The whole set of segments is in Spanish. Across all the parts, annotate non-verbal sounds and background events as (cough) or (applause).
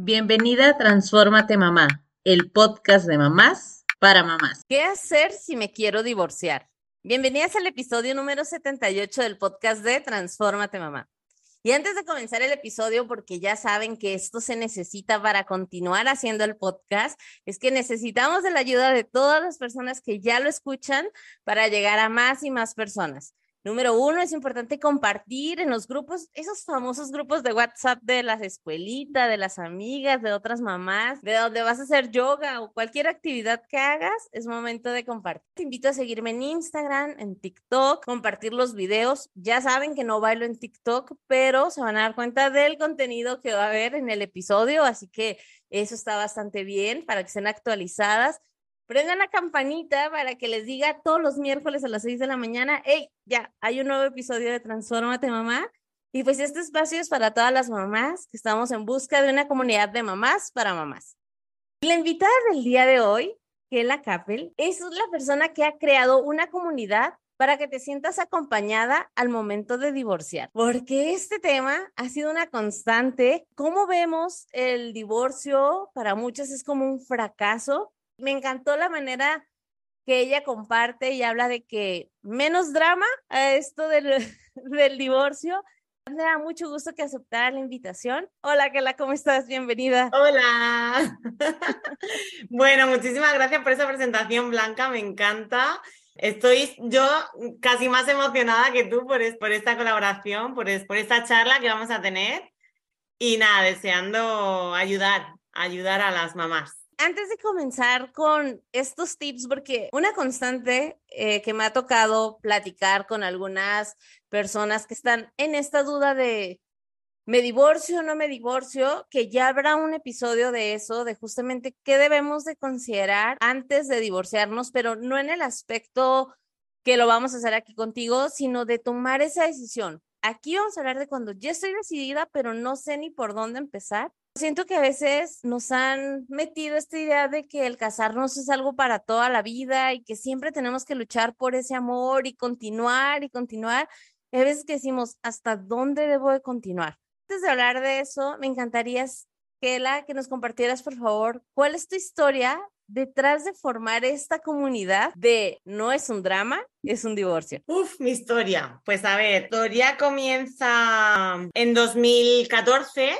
Bienvenida a Transfórmate Mamá, el podcast de mamás para mamás. ¿Qué hacer si me quiero divorciar? Bienvenidas al episodio número 78 del podcast de Transfórmate Mamá. Y antes de comenzar el episodio, porque ya saben que esto se necesita para continuar haciendo el podcast, es que necesitamos de la ayuda de todas las personas que ya lo escuchan para llegar a más y más personas. Número uno, es importante compartir en los grupos, esos famosos grupos de WhatsApp de las escuelitas, de las amigas, de otras mamás, de donde vas a hacer yoga o cualquier actividad que hagas, es momento de compartir. Te invito a seguirme en Instagram, en TikTok, compartir los videos. Ya saben que no bailo en TikTok, pero se van a dar cuenta del contenido que va a haber en el episodio, así que eso está bastante bien para que estén actualizadas prendan la campanita para que les diga todos los miércoles a las 6 de la mañana, hey, ya, hay un nuevo episodio de Transformate Mamá. Y pues este espacio es para todas las mamás que estamos en busca de una comunidad de mamás para mamás. La invitada del día de hoy, Kela Capel, es la persona que ha creado una comunidad para que te sientas acompañada al momento de divorciar, porque este tema ha sido una constante. ¿Cómo vemos el divorcio? Para muchas es como un fracaso, me encantó la manera que ella comparte y habla de que menos drama a esto del, (laughs) divorcio. Me da mucho gusto que aceptara la invitación. Hola, Kela, ¿cómo estás? Bienvenida. Hola. (laughs) bueno, muchísimas gracias por esa presentación, Blanca, me encanta. Estoy yo casi más emocionada que tú por, por esta colaboración, por, por esta charla que vamos a tener. Y nada, deseando ayudar, ayudar a las mamás antes de comenzar con estos tips, porque una constante eh, que me ha tocado platicar con algunas personas que están en esta duda de me divorcio o no me divorcio, que ya habrá un episodio de eso, de justamente qué debemos de considerar antes de divorciarnos, pero no en el aspecto que lo vamos a hacer aquí contigo, sino de tomar esa decisión. Aquí vamos a hablar de cuando ya estoy decidida, pero no sé ni por dónde empezar Siento que a veces nos han metido esta idea de que el casarnos es algo para toda la vida y que siempre tenemos que luchar por ese amor y continuar y continuar. a veces que decimos, ¿hasta dónde debo de continuar? Antes de hablar de eso, me encantaría, Kela, que nos compartieras, por favor, cuál es tu historia detrás de formar esta comunidad de no es un drama, es un divorcio? Uf, mi historia. Pues a ver, historia comienza en 2014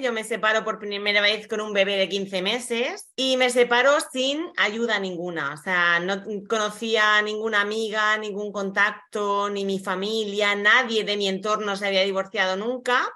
Yo me separo por primera vez con un bebé de 15 meses y me separo sin ayuda ninguna. O sea, no conocía a ninguna amiga, ningún contacto, ni mi familia, nadie de mi entorno se había divorciado nunca.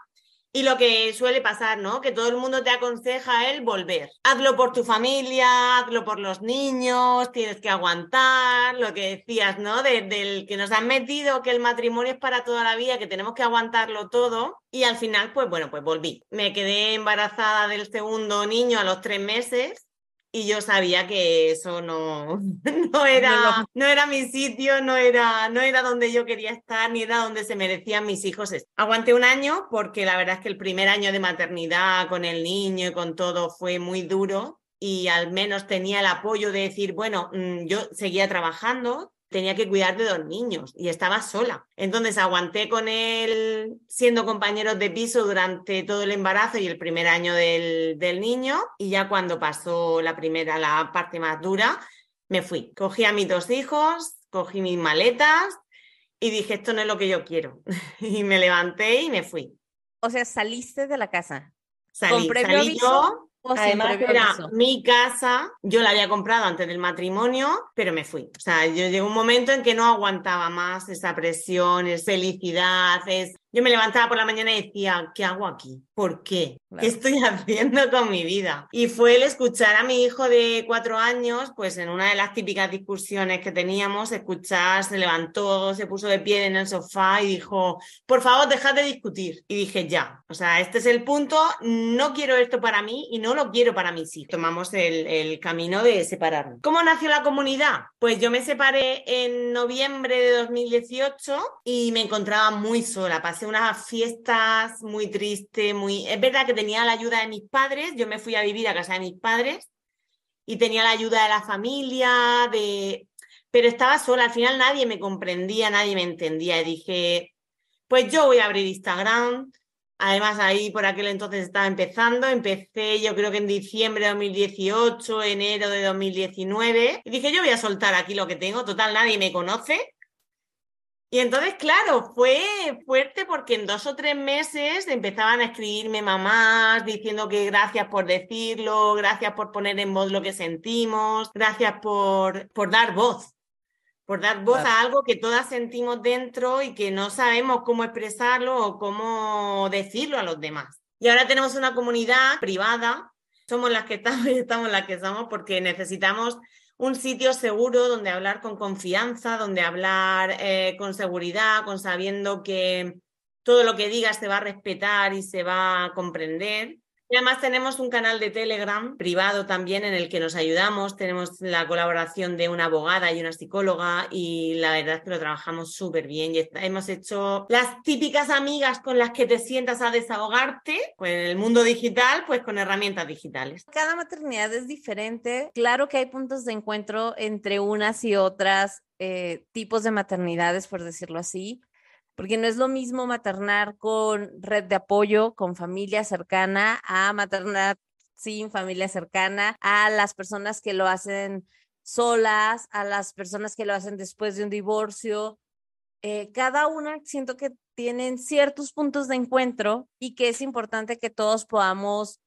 Y lo que suele pasar, ¿no? Que todo el mundo te aconseja el volver. Hazlo por tu familia, hazlo por los niños, tienes que aguantar, lo que decías, ¿no? del que nos han metido, que el matrimonio es para toda la vida, que tenemos que aguantarlo todo. Y al final, pues bueno, pues volví. Me quedé embarazada del segundo niño a los tres meses y yo sabía que eso no, (laughs) no, era, no era mi sitio, no era, no era donde yo quería estar, ni era donde se merecían mis hijos. Aguanté un año porque la verdad es que el primer año de maternidad con el niño y con todo fue muy duro y al menos tenía el apoyo de decir, bueno, mm, yo seguía trabajando, tenía que cuidar de dos niños y estaba sola. Entonces aguanté con él siendo compañeros de piso durante todo el embarazo y el primer año del, del niño y ya cuando pasó la primera, la parte más dura, me fui. Cogí a mis dos hijos, cogí mis maletas y dije, esto no es lo que yo quiero. (laughs) y me levanté y me fui. O sea, saliste de la casa. Salí, salí yo Además era mi casa, yo la había comprado antes del matrimonio, pero me fui. O sea, yo llegó un momento en que no aguantaba más esa presión, es felicidad, es yo me levantaba por la mañana y decía, ¿qué hago aquí? ¿Por qué? ¿Qué estoy (laughs) haciendo con mi vida? Y fue el escuchar a mi hijo de cuatro años, pues en una de las típicas discusiones que teníamos, escuchar, se levantó, se puso de pie en el sofá y dijo, por favor, dejad de discutir. Y dije, ya, o sea, este es el punto, no quiero esto para mí y no lo quiero para mí sí. Tomamos el, el camino de separarnos. ¿Cómo nació la comunidad? Pues yo me separé en noviembre de 2018 y me encontraba muy sola, unas fiestas muy tristes, muy... Es verdad que tenía la ayuda de mis padres, yo me fui a vivir a casa de mis padres y tenía la ayuda de la familia, de... pero estaba sola, al final nadie me comprendía, nadie me entendía y dije, pues yo voy a abrir Instagram, Además, ahí por aquel entonces estaba empezando. Empecé yo creo que en diciembre de 2018, enero de 2019. Y dije, yo voy a soltar aquí lo que tengo. Total, nadie me conoce. Y entonces, claro, fue fuerte porque en dos o tres meses empezaban a escribirme mamás diciendo que gracias por decirlo, gracias por poner en voz lo que sentimos, gracias por, por dar voz por dar voz a algo que todas sentimos dentro y que no sabemos cómo expresarlo o cómo decirlo a los demás. Y ahora tenemos una comunidad privada, somos las que estamos y (laughs) estamos las que somos porque necesitamos un sitio seguro donde hablar con confianza, donde hablar eh, con seguridad, con sabiendo que todo lo que digas se va a respetar y se va a comprender. Y además tenemos un canal de Telegram privado también en el que nos ayudamos. Tenemos la colaboración de una abogada y una psicóloga y la verdad es que lo trabajamos súper bien. Y hemos hecho las típicas amigas con las que te sientas a desahogarte pues en el mundo digital, pues con herramientas digitales. Cada maternidad es diferente. Claro que hay puntos de encuentro entre unas y otras eh, tipos de maternidades, por decirlo así porque no es lo mismo maternar con red de apoyo, con familia cercana, a maternar sin familia cercana, a las personas que lo hacen solas, a las personas que lo hacen después de un divorcio. Eh, cada una siento que tienen ciertos puntos de encuentro y que es importante que todos podamos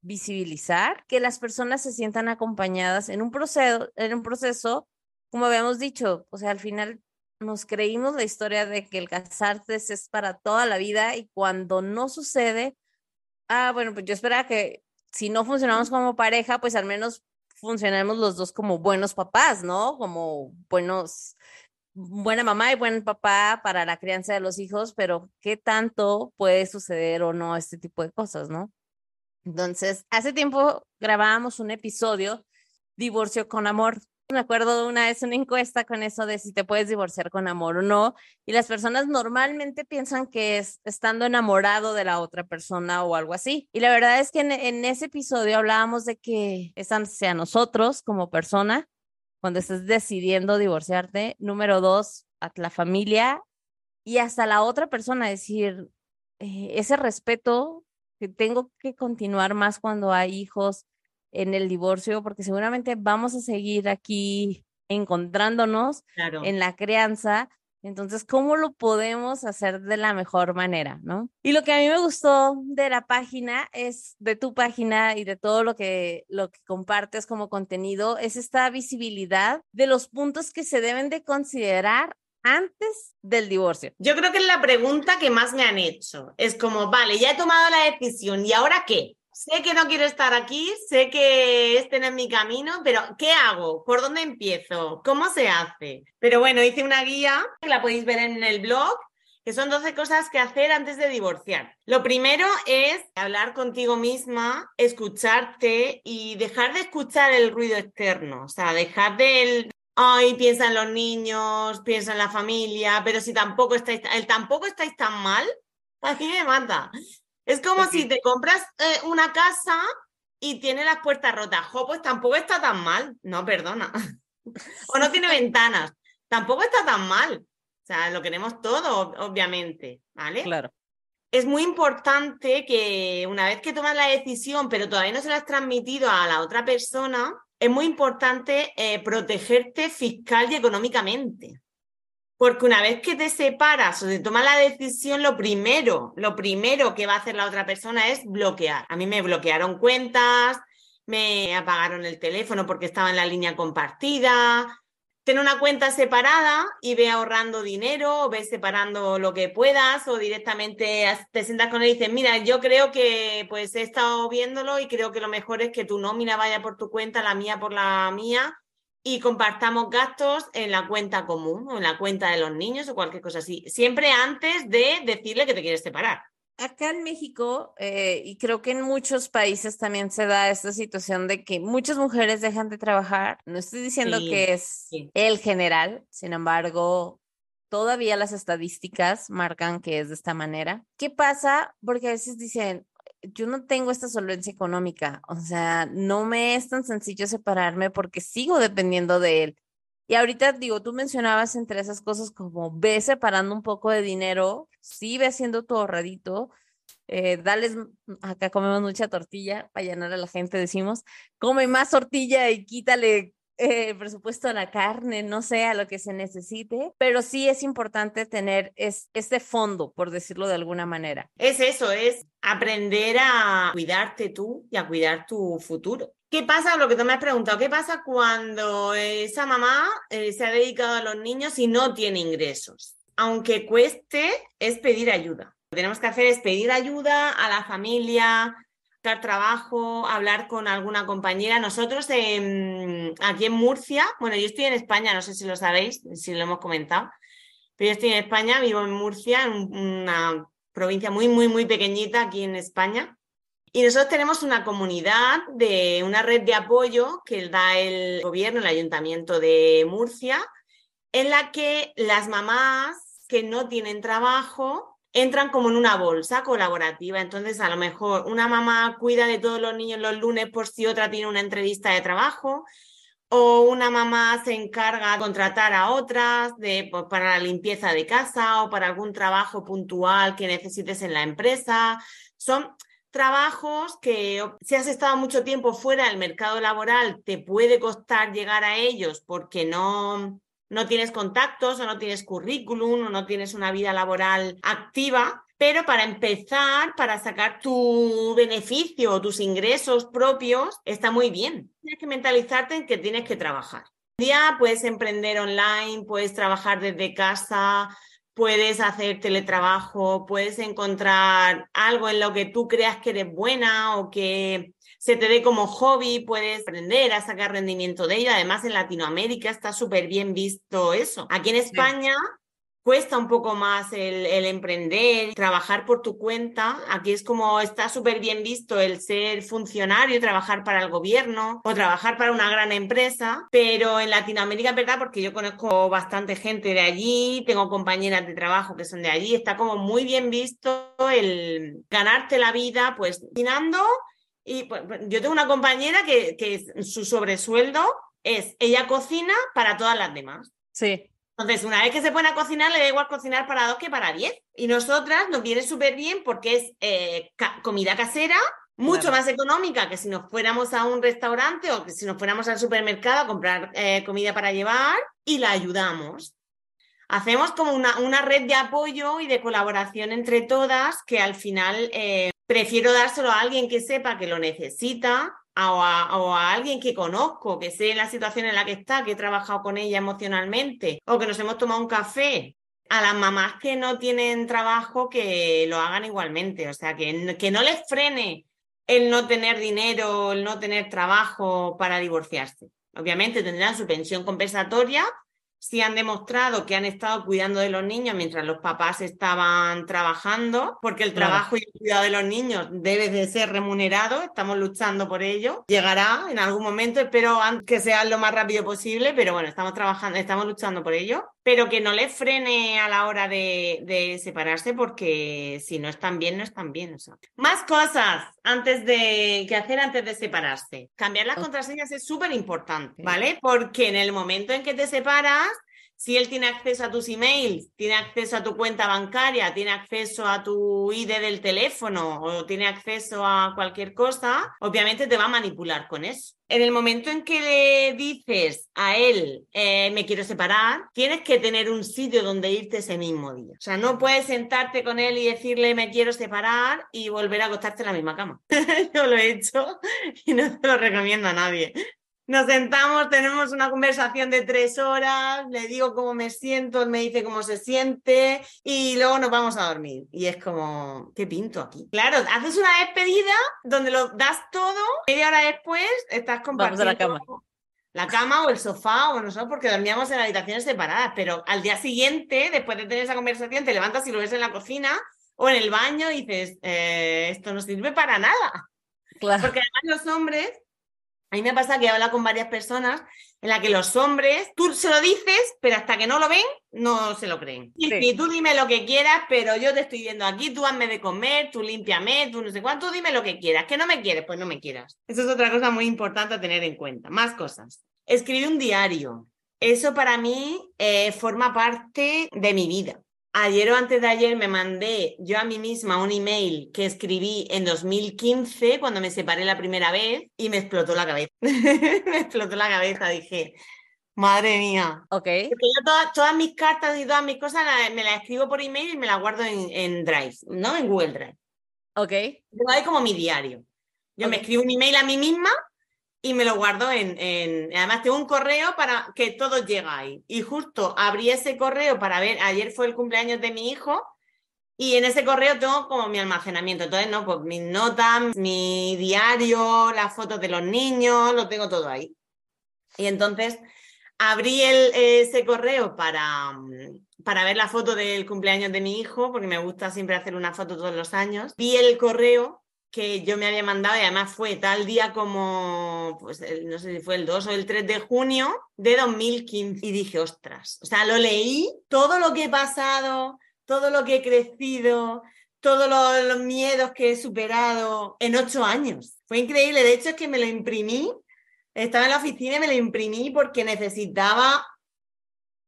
visibilizar, que las personas se sientan acompañadas en un proceso, en un proceso, como habíamos dicho, o sea, al final nos creímos la historia de que el casarse es para toda la vida y cuando no sucede, ah, bueno, pues yo esperaba que si no funcionamos como pareja, pues al menos funcionemos los dos como buenos papás, ¿no? Como buenos, buena mamá y buen papá para la crianza de los hijos, pero ¿qué tanto puede suceder o no este tipo de cosas, ¿no? Entonces, hace tiempo grabábamos un episodio, Divorcio con Amor, me acuerdo de una vez una encuesta con eso de si te puedes divorciar con amor o no, y las personas normalmente piensan que es estando enamorado de la otra persona o algo así. Y la verdad es que en, ese episodio hablábamos de que es hacia nosotros como persona, cuando estés decidiendo divorciarte, número dos, a la familia y hasta la otra persona, decir, eh, ese respeto que tengo que continuar más cuando hay hijos, en el divorcio, porque seguramente vamos a seguir aquí encontrándonos en la crianza. Entonces, ¿cómo lo podemos hacer de la mejor manera, no? Y lo que a mí me gustó de la página es de tu página y de todo lo que lo que compartes como contenido es esta visibilidad de los puntos que se deben de considerar antes del divorcio? Yo creo que es la pregunta que más me han hecho. Es como, vale, ya he tomado la decisión, ¿y ahora qué? Sé que no quiero estar aquí, sé que este no es mi camino, pero ¿qué hago? ¿Por dónde empiezo? ¿Cómo se hace? Pero bueno, hice una guía, que la podéis ver en el blog, que son 12 cosas que hacer antes de divorciar. Lo primero es hablar contigo misma, escucharte y dejar de escuchar el ruido externo, o sea, dejar de... Ay, piensa en los niños, piensa en la familia, pero si tampoco estáis, el tampoco estáis tan mal, aquí me mata. Es como si te compras eh, una casa y tiene las puertas rotas. Jo, pues tampoco está tan mal. No, perdona. (laughs) o no tiene ventanas. Tampoco está tan mal. O sea, lo queremos todo, obviamente. ¿Vale? Claro. Es muy importante que una vez que tomas la decisión, pero todavía no se la has transmitido a la otra persona, es muy importante eh, protegerte fiscal y económicamente. Porque una vez que te separas o te tomas la decisión, lo primero, lo primero que va a hacer la otra persona es bloquear. A mí me bloquearon cuentas, me apagaron el teléfono porque estaba en la línea compartida. Ten una cuenta separada y ve ahorrando dinero, o ve separando lo que puedas, o directamente te sientas con él y dices, mira, yo creo que pues he estado viéndolo y creo que lo mejor es que tu nómina vaya por tu cuenta, la mía por la mía, y compartamos gastos en la cuenta común o en la cuenta de los niños o cualquier cosa así. Siempre antes de decirle que te quieres separar. Acá en México, eh, y creo que en muchos países también se da esta situación de que muchas mujeres dejan de trabajar. No estoy diciendo que es el general, sin embargo, todavía las estadísticas marcan que es de esta manera. ¿Qué pasa? Porque a veces dicen, yo no tengo esta solvencia económica, o sea, no me es tan sencillo separarme porque sigo dependiendo de él. Y ahorita digo, tú mencionabas entre esas cosas como ve separando un poco de dinero, sí ve haciendo tu ahorradito, eh, dales, acá comemos mucha tortilla para llenar a la gente, decimos, come más tortilla y quítale eh, presupuesto a la carne, no sé, a lo que se necesite, pero sí es importante tener es, este fondo, por decirlo de alguna manera. Es eso, es aprender a cuidarte tú y a cuidar tu futuro. ¿Qué pasa? Lo que tú me has preguntado, ¿qué pasa cuando esa mamá eh, se ha dedicado a los niños y no tiene ingresos? Aunque cueste, es pedir ayuda. Lo que tenemos que hacer es pedir ayuda a la familia, trabajo, hablar con alguna compañera. Nosotros aquí en Murcia, bueno, yo estoy en España, no sé si lo sabéis, si lo hemos comentado, pero yo estoy en España, vivo en Murcia, en una provincia muy, muy, muy pequeñita aquí en España. Y nosotros tenemos una comunidad de una red de apoyo que da el gobierno, el ayuntamiento de Murcia, en la que las mamás que no tienen trabajo entran como en una bolsa colaborativa. Entonces, a lo mejor una mamá cuida de todos los niños los lunes por si otra tiene una entrevista de trabajo, o una mamá se encarga de contratar a otras de, para la limpieza de casa o para algún trabajo puntual que necesites en la empresa. Son trabajos que si has estado mucho tiempo fuera del mercado laboral, te puede costar llegar a ellos porque no, no tienes contactos o no tienes currículum o no tienes una vida laboral activa, pero para empezar, para sacar tu beneficio o tus ingresos propios, está muy bien. Tienes que mentalizarte en que tienes que trabajar. Un día puedes emprender online, puedes trabajar desde casa, puedes hacer teletrabajo, puedes encontrar algo en lo que tú creas que eres buena o que se te dé como hobby, puedes aprender a sacar rendimiento de ello. Además, en Latinoamérica está súper bien visto eso. Aquí en España cuesta un poco más el, emprender, trabajar por tu cuenta. Aquí es como está súper bien visto el ser funcionario, trabajar para el gobierno o trabajar para una gran empresa. Pero en Latinoamérica, ¿verdad? Porque yo conozco bastante gente de allí, tengo compañeras de trabajo que son de allí, está como muy bien visto el ganarte la vida, pues, cocinando y pues, pues, yo tengo una compañera que, que su sobresueldo es, ella cocina para todas las demás. Sí. Entonces, una vez que se pone a cocinar, le da igual cocinar para dos que para diez. Y nosotras nos viene súper bien porque es eh, comida casera, mucho más económica que si nos fuéramos a un restaurante o que si nos fuéramos al supermercado a comprar eh, comida para llevar y la ayudamos. Hacemos como una, una, red de apoyo y de colaboración entre todas que al final eh, prefiero dárselo a alguien que sepa que lo necesita o a, alguien que conozco, que sé la situación en la que está, que he trabajado con ella emocionalmente o que nos hemos tomado un café. A las mamás que no tienen trabajo, que lo hagan igualmente. O sea, que, que no les frene el no tener dinero, el no tener trabajo para divorciarse. Obviamente tendrán su pensión compensatoria, sí han demostrado que han estado cuidando de los niños mientras los papás estaban trabajando, porque el trabajo y el cuidado de los niños debe de ser remunerado, estamos luchando por ello. Llegará en algún momento, espero que sea lo más rápido posible, pero bueno, estamos trabajando, estamos luchando por ello, pero que no les frene a la hora de, separarse, porque si no están bien, no están bien. Más cosas antes de que hacer antes de separarse. Cambiar las contraseñas es súper importante, ¿vale? Porque en el momento en que te separas, si él tiene acceso a tus emails, tiene acceso a tu cuenta bancaria, tiene acceso a tu ID del teléfono o tiene acceso a cualquier cosa, obviamente te va a manipular con eso. En el momento en que le dices a él, eh, me quiero separar, tienes que tener un sitio donde irte ese mismo día. O sea, no puedes sentarte con él y decirle, me quiero separar y volver a acostarte en la misma cama. (laughs) Yo lo he hecho y no te lo recomiendo a nadie. Nos sentamos, tenemos una conversación de tres horas, le digo cómo me siento, él me dice cómo se siente y luego nos vamos a dormir. Y es como, ¿qué pinto aquí? Claro, haces una despedida donde lo das todo, media hora después estás compartiendo la cama. la cama o el sofá o nosotros porque dormíamos en habitaciones separadas, pero al día siguiente, después de tener esa conversación, te levantas y lo ves en la cocina o en el baño y dices, eh, esto no sirve para nada. Claro. Porque además los hombres a mí me pasa que habla con varias personas en la que los hombres, tú se lo dices, pero hasta que no lo ven, no se lo creen. Y tú dime lo que quieras, pero yo te estoy viendo aquí, tú hazme de comer, tú límpiame, tú no sé cuánto, dime lo que quieras. Que no me quieres, pues no me quieras. Eso es otra cosa muy importante a tener en cuenta. Más cosas. Escribe un diario. Eso para mí eh, forma parte de mi vida. Ayer o antes de ayer me mandé yo a mí misma un email que escribí en 2015 cuando me separé la primera vez y me explotó la cabeza. (laughs) me explotó la cabeza, dije, madre mía. Ok. Porque yo todas, todas mis cartas y todas mis cosas me las escribo por email y me las guardo en, en Drive, ¿no? En Google Drive. Ok. Tengo ahí como mi diario. Yo me escribo un email a mí misma y me lo guardo en, en- Además, tengo un correo para que todo llega ahí. Y justo abrí ese correo para ver. Ayer fue el cumpleaños de mi hijo y en ese correo tengo como mi almacenamiento. Entonces, no, pues mis notas, mi diario, las fotos de los niños, lo tengo todo ahí. Y entonces abrí el- ese correo para, para ver la foto del cumpleaños de mi hijo, porque me gusta siempre hacer una foto todos los años. Vi el correo que yo me había mandado y además fue tal día como, pues no sé si fue el 2 o el 3 de junio de 2015. Y dije, ostras, o sea, lo leí, todo lo que he pasado, todo lo que he crecido, todos los, los miedos que he superado en ocho años. Fue increíble, de hecho es que me lo imprimí estaba en la oficina y me lo imprimí porque necesitaba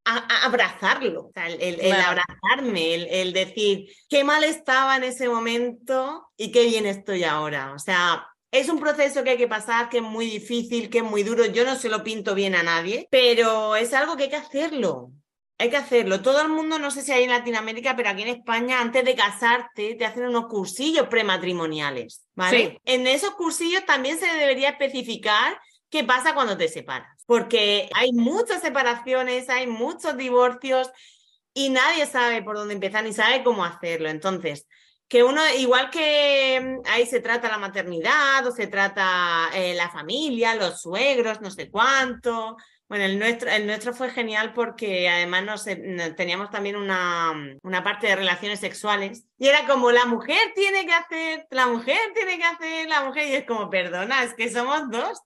a- a- abrazarlo, o sea, el, el- el Claro. abrazarme, el, el decir qué mal estaba en ese momento y qué bien estoy ahora. O sea, es un proceso que hay que pasar, que es muy difícil, que es muy duro. Yo no se lo pinto bien a nadie, pero es algo que hay que hacerlo. Hay que hacerlo. Todo el mundo, no sé si hay en Latinoamérica, pero aquí en España, antes de casarte, te hacen unos cursillos prematrimoniales, ¿vale? Sí. En esos cursillos también se debería especificar qué pasa cuando te separas, porque hay muchas separaciones, hay muchos divorcios y nadie sabe por dónde empezar ni sabe cómo hacerlo. Entonces, que uno, igual que mm, ahí se trata la maternidad o se trata eh, la familia, los suegros, no sé cuánto. Bueno, el nuestro, el nuestro fue genial porque además nos, eh, teníamos también una, una parte de relaciones sexuales y era como la mujer tiene que hacer, la mujer tiene que hacer, la mujer y es como, perdona, es que somos dos.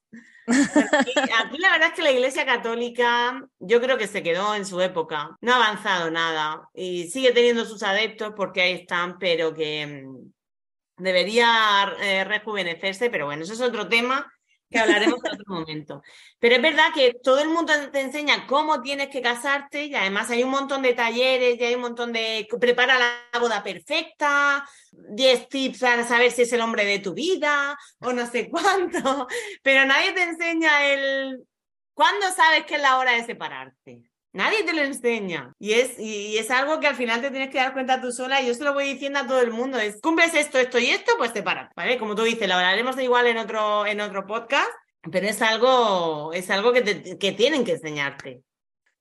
Aquí, la verdad es que la Iglesia Católica yo creo que se quedó en su época, no ha avanzado nada y sigue teniendo sus adeptos porque ahí están, pero que mm, debería eh, rejuvenecerse, pero bueno, eso es otro tema que hablaremos en otro momento. Pero es verdad que todo el mundo te enseña cómo tienes que casarte y además hay un montón de talleres y hay un montón de... Prepara la boda perfecta, 10 tips para saber si es el hombre de tu vida o no sé cuánto, (laughs) pero nadie te enseña el... ¿Cuándo sabes que es la hora de separarte? Nadie te lo enseña. Y es, y es algo que al final te tienes que dar cuenta tú sola. Y yo se lo voy diciendo a todo el mundo. Es, cumples esto, esto y esto, pues sepárate. ¿Vale? Como tú dices, lo hablaremos de igual en otro, en otro podcast. Pero es algo, es algo que, te- que tienen que enseñarte.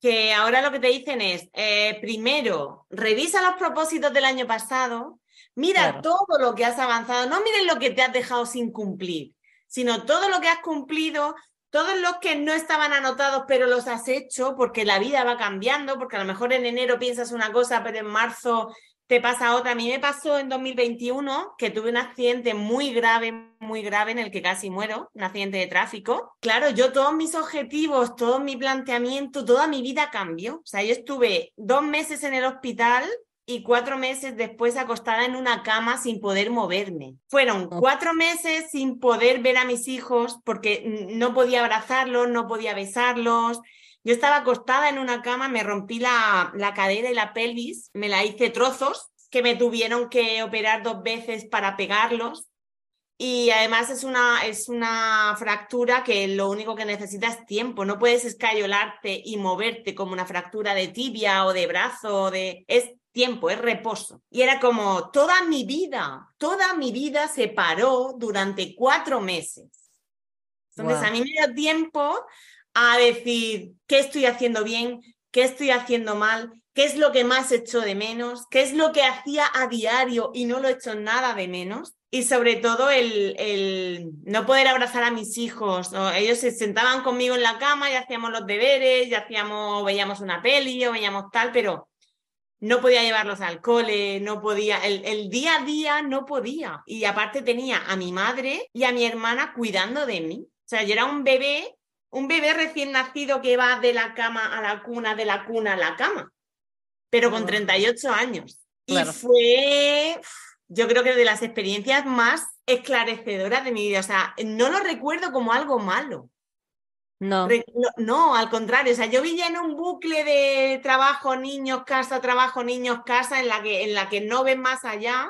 Que ahora lo que te dicen es, eh, primero, revisa los propósitos del año pasado. Mira Claro. todo lo que has avanzado. No mires lo que te has dejado sin cumplir, sino todo lo que has cumplido, todos los que no estaban anotados, pero los has hecho, porque la vida va cambiando, porque a lo mejor en enero piensas una cosa, pero en marzo te pasa otra. A mí me pasó en 2021 que tuve un accidente muy grave, muy grave, en el que casi muero, un accidente de tráfico. Claro, yo todos mis objetivos, todo mi planteamiento, toda mi vida cambió. O sea, yo estuve dos meses en el hospital y cuatro meses después acostada en una cama sin poder moverme. Fueron cuatro meses sin poder ver a mis hijos porque no podía abrazarlos, no podía besarlos. Yo estaba acostada en una cama, me rompí la, la cadera y la pelvis, me la hice trozos que me tuvieron que operar dos veces para pegarlos. Y además es una, es una fractura que lo único que necesita es tiempo. No puedes escayolarte y moverte como una fractura de tibia o de brazo. o De... Es tiempo, es reposo. Y era como toda mi vida, toda mi vida se paró durante cuatro meses. Entonces Guau. a mí me dio tiempo a decir qué estoy haciendo bien, qué estoy haciendo mal, qué es lo que más echo de menos, qué es lo que hacía a diario y no lo echo nada de menos. Y sobre todo el, el no poder abrazar a mis hijos. ¿no? Ellos se sentaban conmigo en la cama y hacíamos los deberes, y hacíamos, veíamos una peli o veíamos tal, pero no podía llevarlos al cole, no podía, el, el día a día no podía. Y aparte tenía a mi madre y a mi hermana cuidando de mí. O sea, yo era un bebé, un bebé recién nacido que va de la cama a la cuna, de la cuna a la cama, pero con Wow. 38 años. Claro. Y fue, yo creo que de las experiencias más esclarecedoras de mi vida. O sea, no lo recuerdo como algo malo. No. No, al contrario, o sea, yo vivía en un bucle de trabajo, niños, casa, trabajo, niños, casa, en la que, en la que no ves más allá.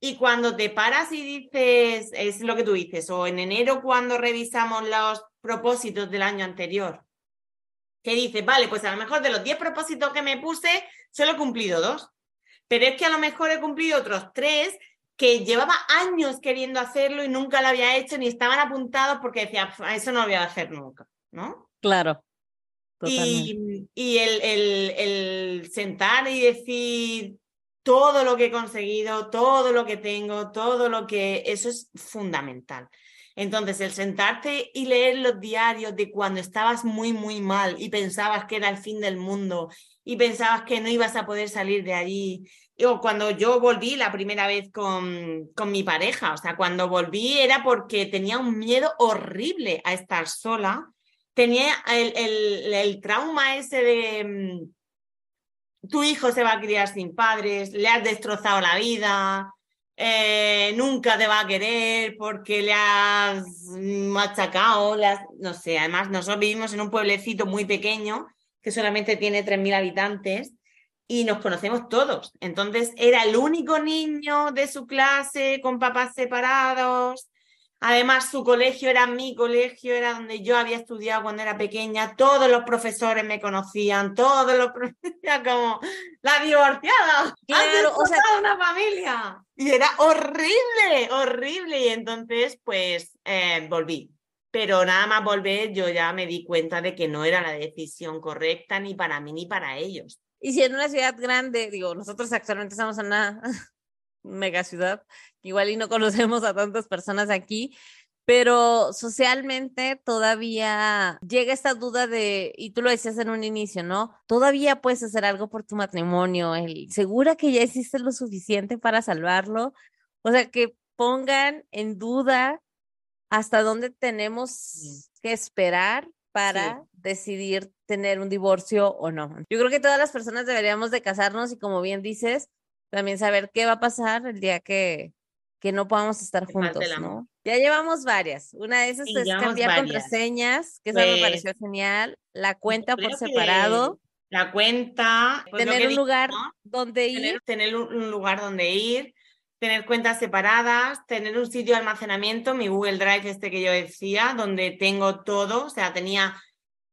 Y cuando te paras y dices, es lo que tú dices, o en enero cuando revisamos los propósitos del año anterior, que dices, vale, pues a lo mejor de los 10 propósitos que me puse, solo he cumplido dos. Pero es que a lo mejor he cumplido otros tres que llevaba años queriendo hacerlo y nunca lo había hecho, ni estaban apuntados porque decía, eso no lo voy a hacer nunca, ¿no? Claro. Y, y el, el, el sentar y decir todo lo que he conseguido, todo lo que tengo, todo lo que... Eso es fundamental. Entonces, el sentarte y leer los diarios de cuando estabas muy, muy mal y pensabas que era el fin del mundo y pensabas que no ibas a poder salir de allí, o cuando yo volví la primera vez con, con mi pareja, o sea, cuando volví era porque tenía un miedo horrible a estar sola, tenía el, el, trauma ese de mm, tu hijo se va a criar sin padres, le has destrozado la vida, eh, nunca te va a querer porque le has machacado, no sé, además nosotros vivimos en un pueblecito muy pequeño que solamente tiene 3.000 habitantes y nos conocemos todos. Entonces era el único niño de su clase con papás separados, Además, su colegio era mi colegio, era donde yo había estudiado cuando era pequeña. Todos los profesores me conocían, todos los (laughs) profesores, como la divorciada. Claro, o sea, una familia. Y era horrible, horrible. Y entonces, pues, eh, volví. Pero nada más volver, yo ya me di cuenta de que no era la decisión correcta ni para mí ni para ellos. Y si en una ciudad grande, digo, nosotros actualmente estamos en una (laughs) mega ciudad, igual y no conocemos a tantas personas aquí, pero socialmente todavía llega esta duda de, y tú lo decías en un inicio, ¿no? Todavía puedes hacer algo por tu matrimonio, el, ¿segura que ya hiciste lo suficiente para salvarlo? O sea, que pongan en duda hasta dónde tenemos que esperar para decidir tener un divorcio o no. Yo creo que todas las personas deberíamos de casarnos y como bien dices, también saber qué va a pasar el día que, que no podamos estar juntos, ¿no? Ya llevamos varias. Una de esas es cambiar contraseñas, que eso me pues pareció genial. La cuenta por separado. La cuenta. Pues tener un lugar donde ir. Tener, un lugar donde ir tener cuentas separadas, tener un sitio de almacenamiento, mi Google Drive este que yo decía, donde tengo todo, o sea, tenía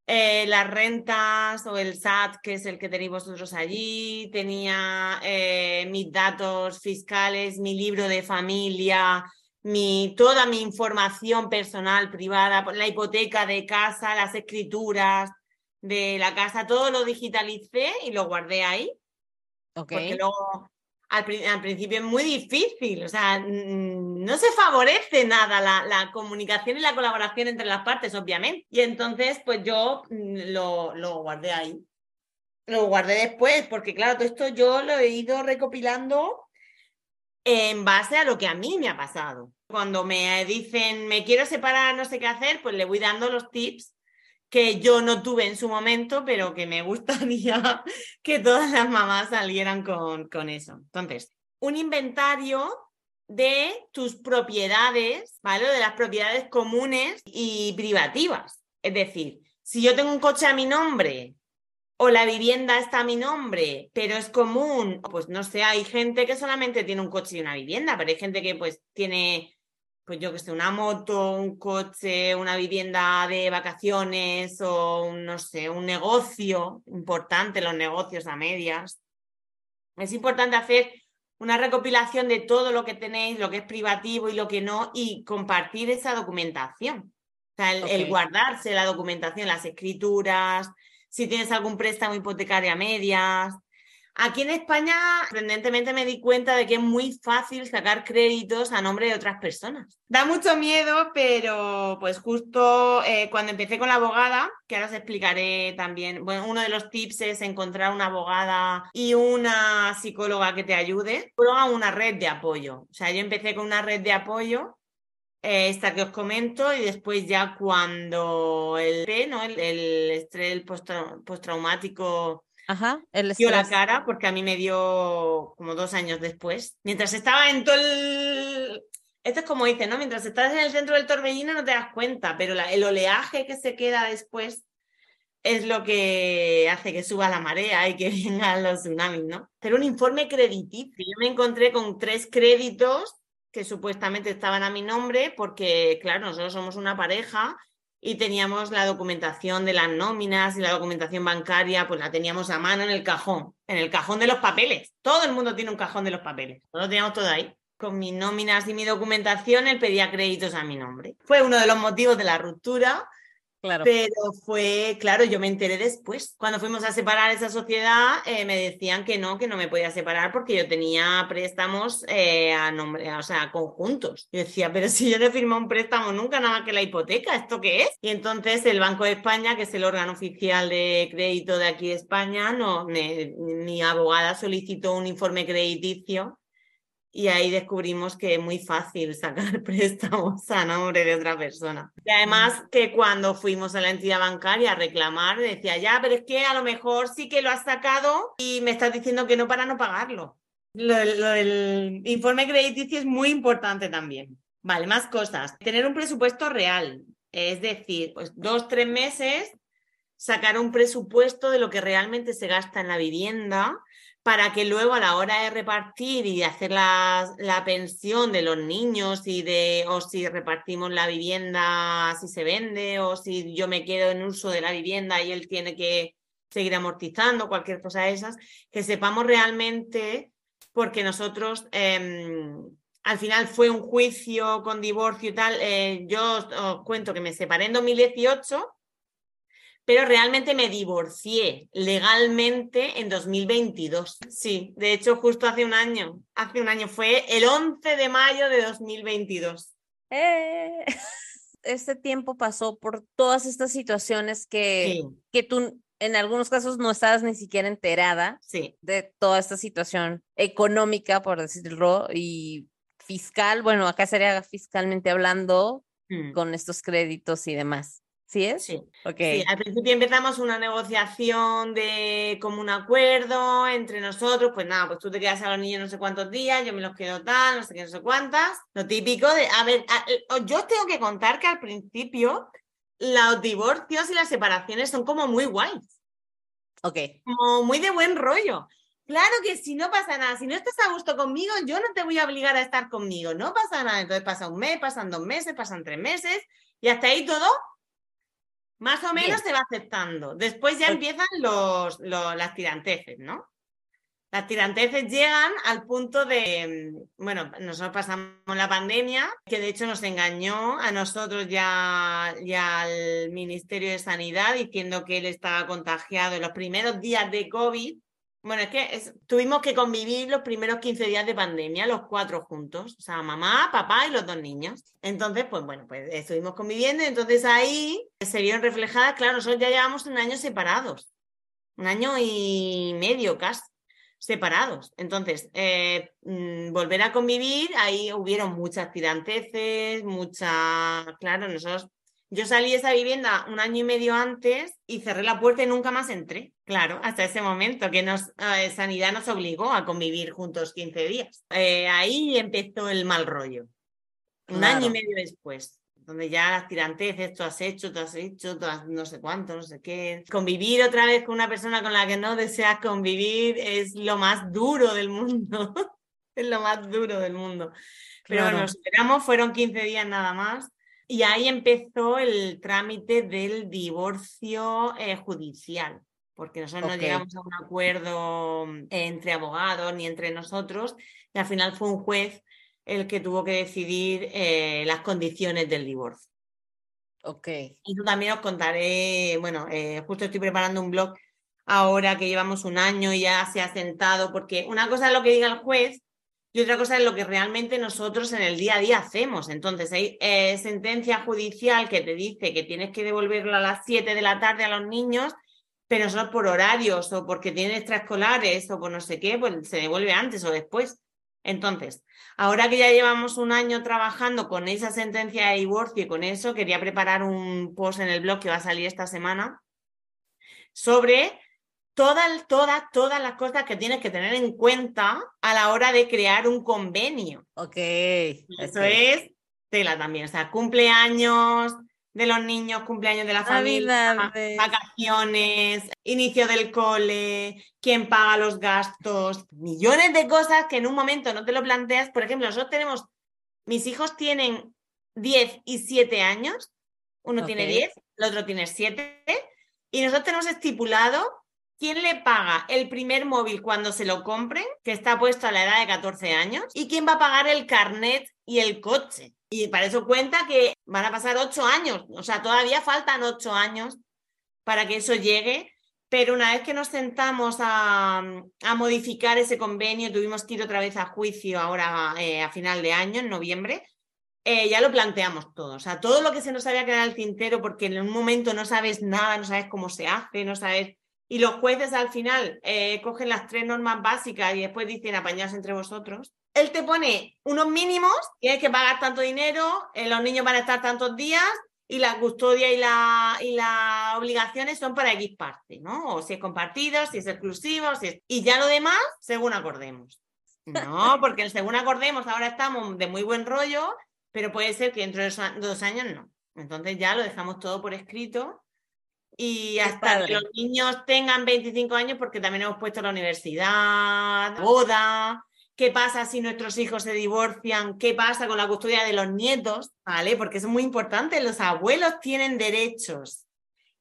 eh, las rentas o el SAT, que es el que tenéis vosotros allí, tenía eh, mis datos fiscales, mi libro de familia, mi, toda mi información personal, privada, la hipoteca de casa, las escrituras de la casa, todo lo digitalicé y lo guardé ahí. Okay. Porque luego al, principio es muy difícil, o sea, no se favorece nada la, comunicación y la colaboración entre las partes, obviamente. Y entonces, pues yo mm, lo, lo guardé ahí. Lo guardé después, porque claro, todo esto yo lo he ido recopilando en base a lo que a mí me ha pasado. Cuando me dicen, me quiero separar, no sé qué hacer, pues le voy dando los tips que yo no tuve en su momento, pero que me gustaría (laughs) que todas las mamás salieran con, con eso. Entonces, un inventario de tus propiedades, ¿vale? De las propiedades comunes y privativas. Es decir, si yo tengo un coche a mi nombre o la vivienda está a mi nombre, pero es común, pues no sé, hay gente que solamente tiene un coche y una vivienda, pero hay gente que pues tiene pues yo que sé, una moto, un coche, una vivienda de vacaciones o, no sé, un negocio, importante los negocios a medias. Es importante hacer una recopilación de todo lo que tenéis, lo que es privativo y lo que no, y compartir esa documentación. O sea, el, guardarse la documentación, las escrituras, si tienes algún préstamo hipotecario a medias, Aquí en España, sorprendentemente me di cuenta de que es muy fácil sacar créditos a nombre de otras personas. Da mucho miedo, pero pues justo eh, cuando empecé con la abogada, que ahora os explicaré también, bueno, uno de los tips es encontrar una abogada y una psicóloga que te ayude, a una red de apoyo. O sea, yo empecé con una red de apoyo eh, esta que os comento y después ya cuando el, ¿no? el, el estrés postraumático Ajá, el dio la cara porque a mí me dio como dos años después. Mientras estaba en todo el, esto es como dice, ¿no? Mientras estás en el centro del torbellino no te das cuenta, pero el oleaje que se queda después es lo que hace que suba la marea y que (laughs) vengan los tsunamis, ¿no? Pero un informe crediticio. Yo me encontré con tres créditos que supuestamente estaban a mi nombre porque, claro, nosotros somos una pareja y teníamos la documentación de las nóminas y la documentación bancaria, pues la teníamos a mano en el cajón, en el cajón de los papeles. Todo el mundo tiene un cajón de los papeles. Lo teníamos todo ahí. Con mis nóminas y mi documentación, él pedía créditos a mi nombre. Fue uno de los motivos de la ruptura Claro. Pero fue, claro, yo me enteré después. Cuando fuimos a separar esa sociedad, eh, me decían que no, que no me podía separar porque yo tenía préstamos eh, a nombre, o sea, conjuntos. Yo decía, pero si yo no firmado un préstamo nunca, nada que la hipoteca, ¿esto qué es? Y entonces el Banco de España, que es el órgano oficial de crédito de aquí de España, no, mi abogada solicitó un informe crediticio y ahí descubrimos que es muy fácil sacar (laughs) préstamos a nombre de otra persona. Y además que cuando fuimos a la entidad bancaria a reclamar, decía, ya, pero es que a lo mejor sí que lo has sacado y me estás diciendo que no para no pagarlo. Lo, el informe crediticio es muy importante también. Vale, más cosas. Tener un presupuesto real, es decir, pues dos, tres meses, sacar un presupuesto de lo que realmente se gasta en la vivienda para que luego a la hora de repartir y hacer la, la, pensión de los niños y de o si repartimos la vivienda, si se vende o si yo me quedo en uso de la vivienda y él tiene que seguir amortizando, cualquier cosa de esas, que sepamos realmente, porque nosotros em, al final fue un juicio con divorcio y tal, eh, yo os cuento que me separé en 2018 pero realmente me divorcié legalmente en 2022. Sí, de hecho justo hace un año, hace un año fue el 11 de mayo de 2022. Eh, (laughs) este tiempo pasó por todas estas situaciones que, que tú en algunos casos no estabas ni siquiera enterada sí. de toda esta situación económica, por decirlo, y fiscal, bueno, acá sería fiscalmente hablando, mm. con estos créditos y demás. ¿Sí es? Sí. Okay. Al principio empezamos una negociación de como un acuerdo entre nosotros, pues nada, pues tú te quedas a los niños no sé cuántos días, yo me los quedo tal, no sé qué, no sé cuántas. Lo típico de, a ver, yo tengo que contar que al principio los divorcios y las separaciones son como muy guays. Ok. Como muy de buen rollo. Claro que si no pasa nada, si no estás a gusto conmigo, yo no te voy a obligar a estar conmigo, no pasa nada. Entonces pasa un mes, pasan dos meses, pasan tres meses y hasta ahí todo más o menos se va aceptando. Después ya empiezan los, las tiranteces, ¿no? Las tiranteces llegan al punto de, mm, bueno, nosotros pasamos la pandemia, que de hecho nos engañó a nosotros ya, ya al Ministerio de Sanidad diciendo que él estaba contagiado en los primeros días de COVID bueno, es que tuvimos que convivir los primeros 15 días de pandemia, los cuatro juntos, o sea, mamá, papá y los dos niños. Entonces, pues bueno, pues estuvimos conviviendo entonces ahí se vieron reflejadas, claro, nosotros ya llevamos un año separados, un año y medio casi separados. Entonces, eh, mm, volver a convivir, ahí hubieron muchas tiranteces, muchas, claro, nosotros yo salí de esa vivienda un año y medio antes y cerré la puerta y nunca más entré. Claro, hasta ese momento que nos, eh, Sanidad nos obligó a convivir juntos 15 días. Eh, ahí empezó el mal rollo. Un año y medio después, donde ya las tiranteces, tú has hecho, tú has hecho, tú has no sé cuánto, no sé qué. Convivir otra vez con una persona con la que no deseas convivir es lo más duro del mundo. (laughs) es lo más duro del mundo. Pero nos esperamos, fueron 15 días nada más y ahí empezó el trámite del divorcio eh, judicial, porque nosotros no llegamos a un acuerdo mm, entre abogados ni entre nosotros, y al final fue un juez el que tuvo que decidir eh, las condiciones del divorcio. Ok. Y tú también os contaré, bueno, eh, justo estoy preparando un blog ahora que llevamos un año y ya se ha sentado, porque una cosa es lo que diga el juez y otra cosa es lo que realmente nosotros en el día a día hacemos. Entonces, hay eh, sentencia judicial que te dice que tienes que devolverlo a las 7 de la tarde a los niños, pero solo por horarios o porque tienen extraescolares o por no sé qué, pues se devuelve antes o después. Entonces, ahora que ya llevamos un año trabajando con esa sentencia de divorcio y con eso, quería preparar un post en el blog que va a salir esta semana sobre todas, todas, todas las cosas que tienes que tener en cuenta a la hora de crear un convenio. Ok. Eso es tela también, o sea, cumpleaños de los niños, cumpleaños de la familia, Navidades. vacaciones, inicio del cole, quién paga los gastos, millones de cosas que en un momento no te lo planteas. Por ejemplo, nosotros tenemos, mis hijos tienen 10 y 7 años, uno tiene Ok. 10, el otro tiene 7, y nosotros tenemos estipulado quién le paga el primer móvil cuando se lo compren, que está puesto a la edad de 14 años, y quién va a pagar el carnet y el coche. Y para eso cuenta que van a pasar 8 años, o sea, todavía faltan 8 años para que eso llegue. Pero una vez que nos sentamos a, modificar ese convenio, tuvimos que ir otra vez a juicio ahora eh, a final de año, en noviembre, eh, ya lo planteamos todo. O sea, todo lo que se nos había quedado al tintero, porque en un momento no sabes nada, no sabes cómo se hace, no sabes. Y los jueces al final eh, cogen las tres normas básicas y después dicen apañados entre vosotros. Él te pone unos mínimos, tienes que pagar tanto dinero, eh, los niños van a estar tantos días y la custodia y la, y las obligaciones son para X parte, ¿no? O si es compartido, si es exclusivo, si es... y ya lo demás, según acordemos. No, (laughs) porque según acordemos ahora estamos de muy buen rollo, pero puede ser que dentro de dos años no. Entonces ya lo dejamos todo por escrito y hasta que los niños tengan 25 años, porque también hemos puesto la universidad, boda, qué pasa si nuestros hijos se divorcian, qué pasa con la custodia de los nietos, ¿vale? Porque es muy importante, los abuelos tienen derechos.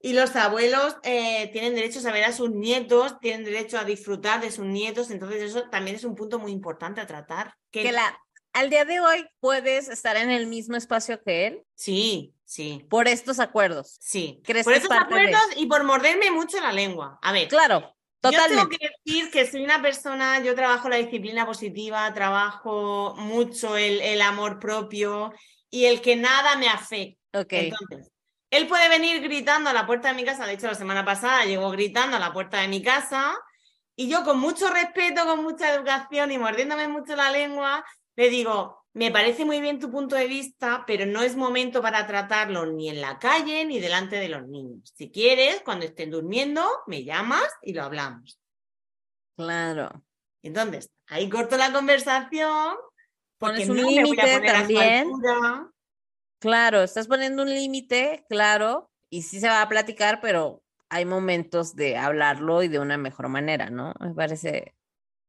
Y los abuelos eh, tienen derecho a ver a sus nietos, tienen derecho a disfrutar de sus nietos, entonces eso también es un punto muy importante a tratar. Que, Que la, al día de hoy puedes estar en el mismo espacio que él. Sí, sí, por estos acuerdos. sí. ¿Crees por estos de- acuerdos y por morderme mucho la lengua. A ver, Claro, Yo tengo totalmente. que decir que soy una persona, yo trabajo la disciplina positiva, trabajo mucho el, el amor propio y el que nada me afecte. Ok. Entonces, él puede venir gritando a la puerta de mi casa, de hecho la semana pasada llegó gritando a la puerta de mi casa y yo con mucho respeto, con mucha educación y mordiéndome mucho la lengua, le digo, me parece muy bien tu punto de vista, pero no es momento para tratarlo ni en la calle ni delante de los niños. Si quieres, cuando estén durmiendo, me llamas y lo hablamos. Claro. Entonces, ahí corto la conversación. Porque Pones un no límite también. Claro, estás poniendo un límite, claro, y sí se va a platicar, pero hay momentos de hablarlo y de una mejor manera, ¿no? Me parece,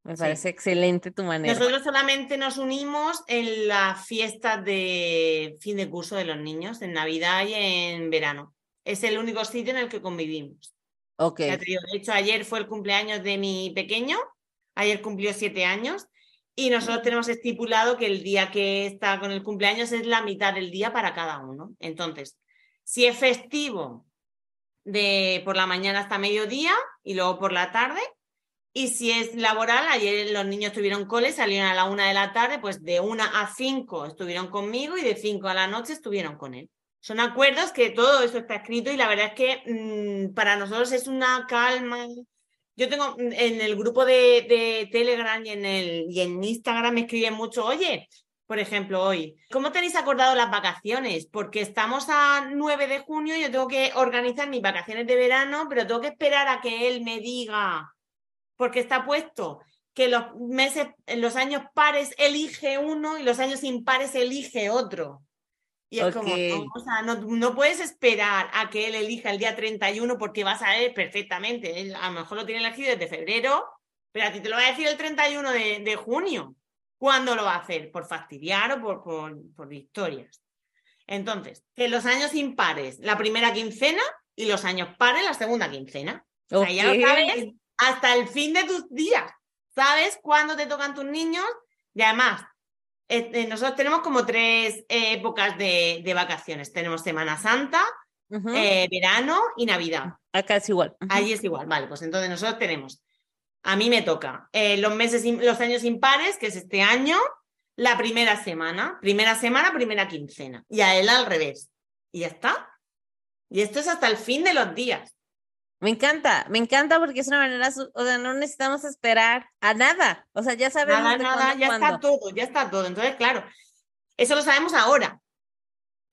me Sí. parece excelente tu manera. Nosotros solamente nos unimos en las fiestas de fin de curso de los niños, en Navidad y en verano. Es el único sitio en el que convivimos. Ok, Ya te digo, de hecho, ayer fue el cumpleaños de mi pequeño, ayer cumplió siete años, y nosotros tenemos estipulado que el día que está con el cumpleaños es la mitad del día para cada uno. Entonces, si es festivo de por la mañana hasta mediodía y luego por la tarde, y si es laboral, ayer los niños tuvieron cole, salieron a la una de la tarde, pues de una a cinco estuvieron conmigo y de cinco a la noche estuvieron con él. Son acuerdos que todo eso está escrito y la verdad es que mm, para nosotros es una calma. Yo tengo mm, en el grupo de, Telegram y en, el, y en Instagram me escriben mucho, oye, por ejemplo, hoy, ¿cómo tenéis acordado las vacaciones? Porque estamos a 9 de junio, yo tengo que organizar mis vacaciones de verano, pero tengo que esperar a que él me diga, porque está puesto que los meses, en los años pares elige uno y los años impares elige otro. Y es como, no, o sea, no, no puedes esperar a que él elija el día 31 porque vas a ver perfectamente. Él a lo mejor lo tiene elegido desde febrero, pero a ti te lo va a decir el 31 de, de junio. ¿Cuándo lo va a hacer? ¿Por fastidiar o por, por, por historias? Entonces, que los años impares, la primera quincena y los años pares, la segunda quincena. O sea, ya lo sabes hasta el fin de tus días. Sabes cuándo te tocan tus niños y además, eh, eh, nosotros tenemos como tres eh, épocas de, de vacaciones. Tenemos Semana Santa, eh, verano y Navidad. Acá es igual. Ahí es igual, vale, pues entonces nosotros tenemos, a mí me toca los meses, los años impares, que es este año, la primera semana, primera semana, primera quincena, y a él al revés. Y ya está. Y esto es hasta el fin de los días. Me encanta, me encanta porque es una manera, o sea, no necesitamos esperar a nada. O sea, ya sabemos Nada, de nada, ya está todo, ya está todo. Entonces, claro, eso lo sabemos ahora.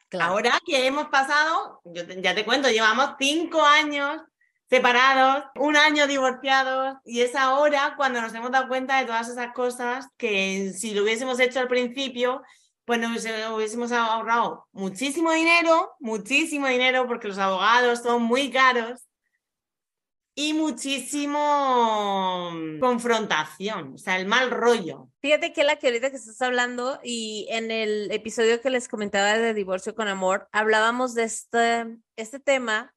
Claro. Ahora que hemos pasado, yo te- ya te cuento, llevamos cinco años separados, un año divorciados, y es ahora cuando nos hemos dado cuenta de todas esas cosas que si lo hubiésemos hecho al principio, pues nos hubiésemos ahorrado muchísimo dinero, muchísimo dinero, porque los abogados son muy caros y muchísimo confrontación, o sea, el mal rollo. Fíjate que la que ahorita que estás hablando y en el episodio que les comentaba de divorcio con amor, hablábamos de este, este tema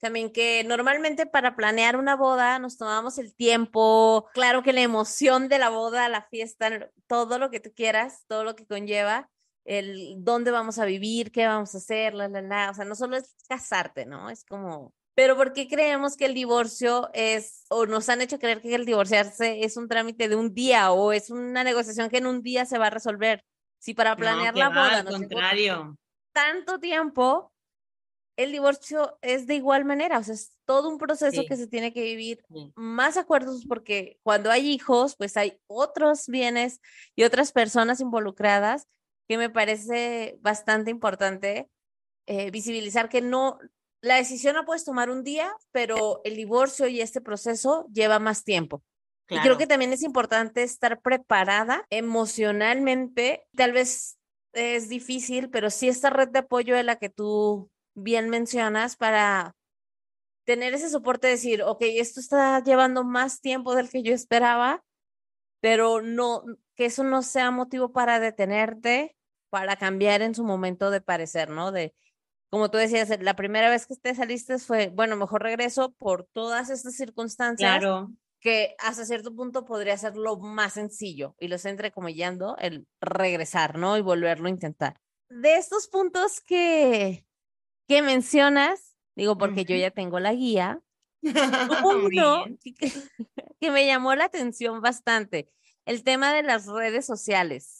también que normalmente para planear una boda nos tomamos el tiempo, claro que la emoción de la boda, la fiesta, todo lo que tú quieras, todo lo que conlleva, el dónde vamos a vivir, qué vamos a hacer, la, la, la, o sea, no solo es casarte, ¿no? Es como pero ¿por qué creemos que el divorcio es, o nos han hecho creer que el divorciarse es un trámite de un día o es una negociación que en un día se va a resolver? Si para planear la boda, al contrario. Tanto tiempo, el divorcio es de igual manera, o sea, es todo un proceso que se tiene que vivir, más acuerdos, porque cuando hay hijos, pues hay otros bienes y otras personas involucradas, que me parece bastante importante eh, visibilizar que no, la decisión la puedes tomar un día, pero el divorcio y este proceso lleva más tiempo. Y creo que también es importante estar preparada emocionalmente. Tal vez es difícil, pero sí esta red de apoyo de la que tú bien mencionas para tener ese soporte, decir, ok, esto está llevando más tiempo del que yo esperaba, pero no, que eso no sea motivo para detenerte, para cambiar en su momento de parecer, ¿no? De, como tú decías, la primera vez que te saliste fue, bueno, mejor regreso por todas estas circunstancias. Claro. Que hasta cierto punto podría ser lo más sencillo y lo estoy entrecomillando, el regresar, ¿no? Y volverlo a intentar. De estos puntos que, que mencionas, digo porque yo ya tengo la guía, (laughs) uno que, (laughs) que me llamó la atención bastante, el tema de las redes sociales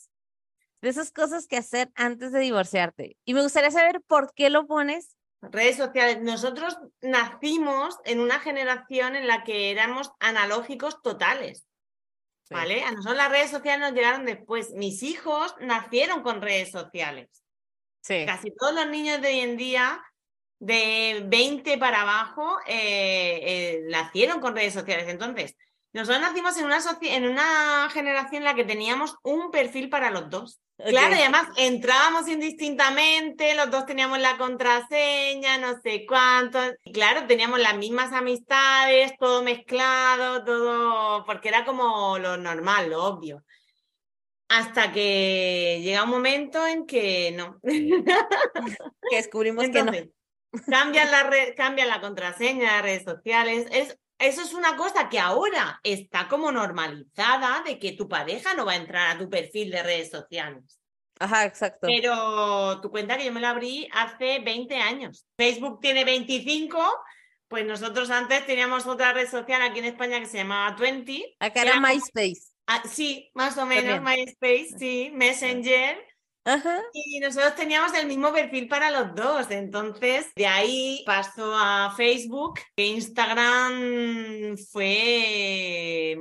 de esas cosas que hacer antes de divorciarte. Y me gustaría saber por qué lo pones. Redes sociales. Nosotros nacimos en una generación en la que éramos analógicos totales. ¿Vale? A nosotros las redes sociales nos llegaron después. Mis hijos nacieron con redes sociales. Sí. Casi todos los niños de hoy en día, de 20 para abajo, eh, eh, nacieron con redes sociales. Entonces, nosotros nacimos en una, en una generación en la que teníamos un perfil para los dos. Claro, y además entrábamos indistintamente, los dos teníamos la contraseña, no sé cuánto. Y claro, teníamos las mismas amistades, todo mezclado, todo, porque era como lo normal, lo obvio. Hasta que llega un momento en que no. que descubrimos que no. Cambian la, cambian la contraseña de redes sociales. Es eso es una cosa que ahora está como normalizada de que tu pareja no va a entrar a tu perfil de redes sociales. Ajá, exacto. Pero tu cuenta que yo me la abrí hace 20 años. Facebook tiene 25, pues nosotros antes teníamos otra red social aquí en España que se llamaba Twenty. Acá era MySpace. Ah, sí, más o menos MySpace, sí, Messenger. Y nosotros teníamos el mismo perfil para los dos, entonces de ahí pasó a Facebook, Instagram fue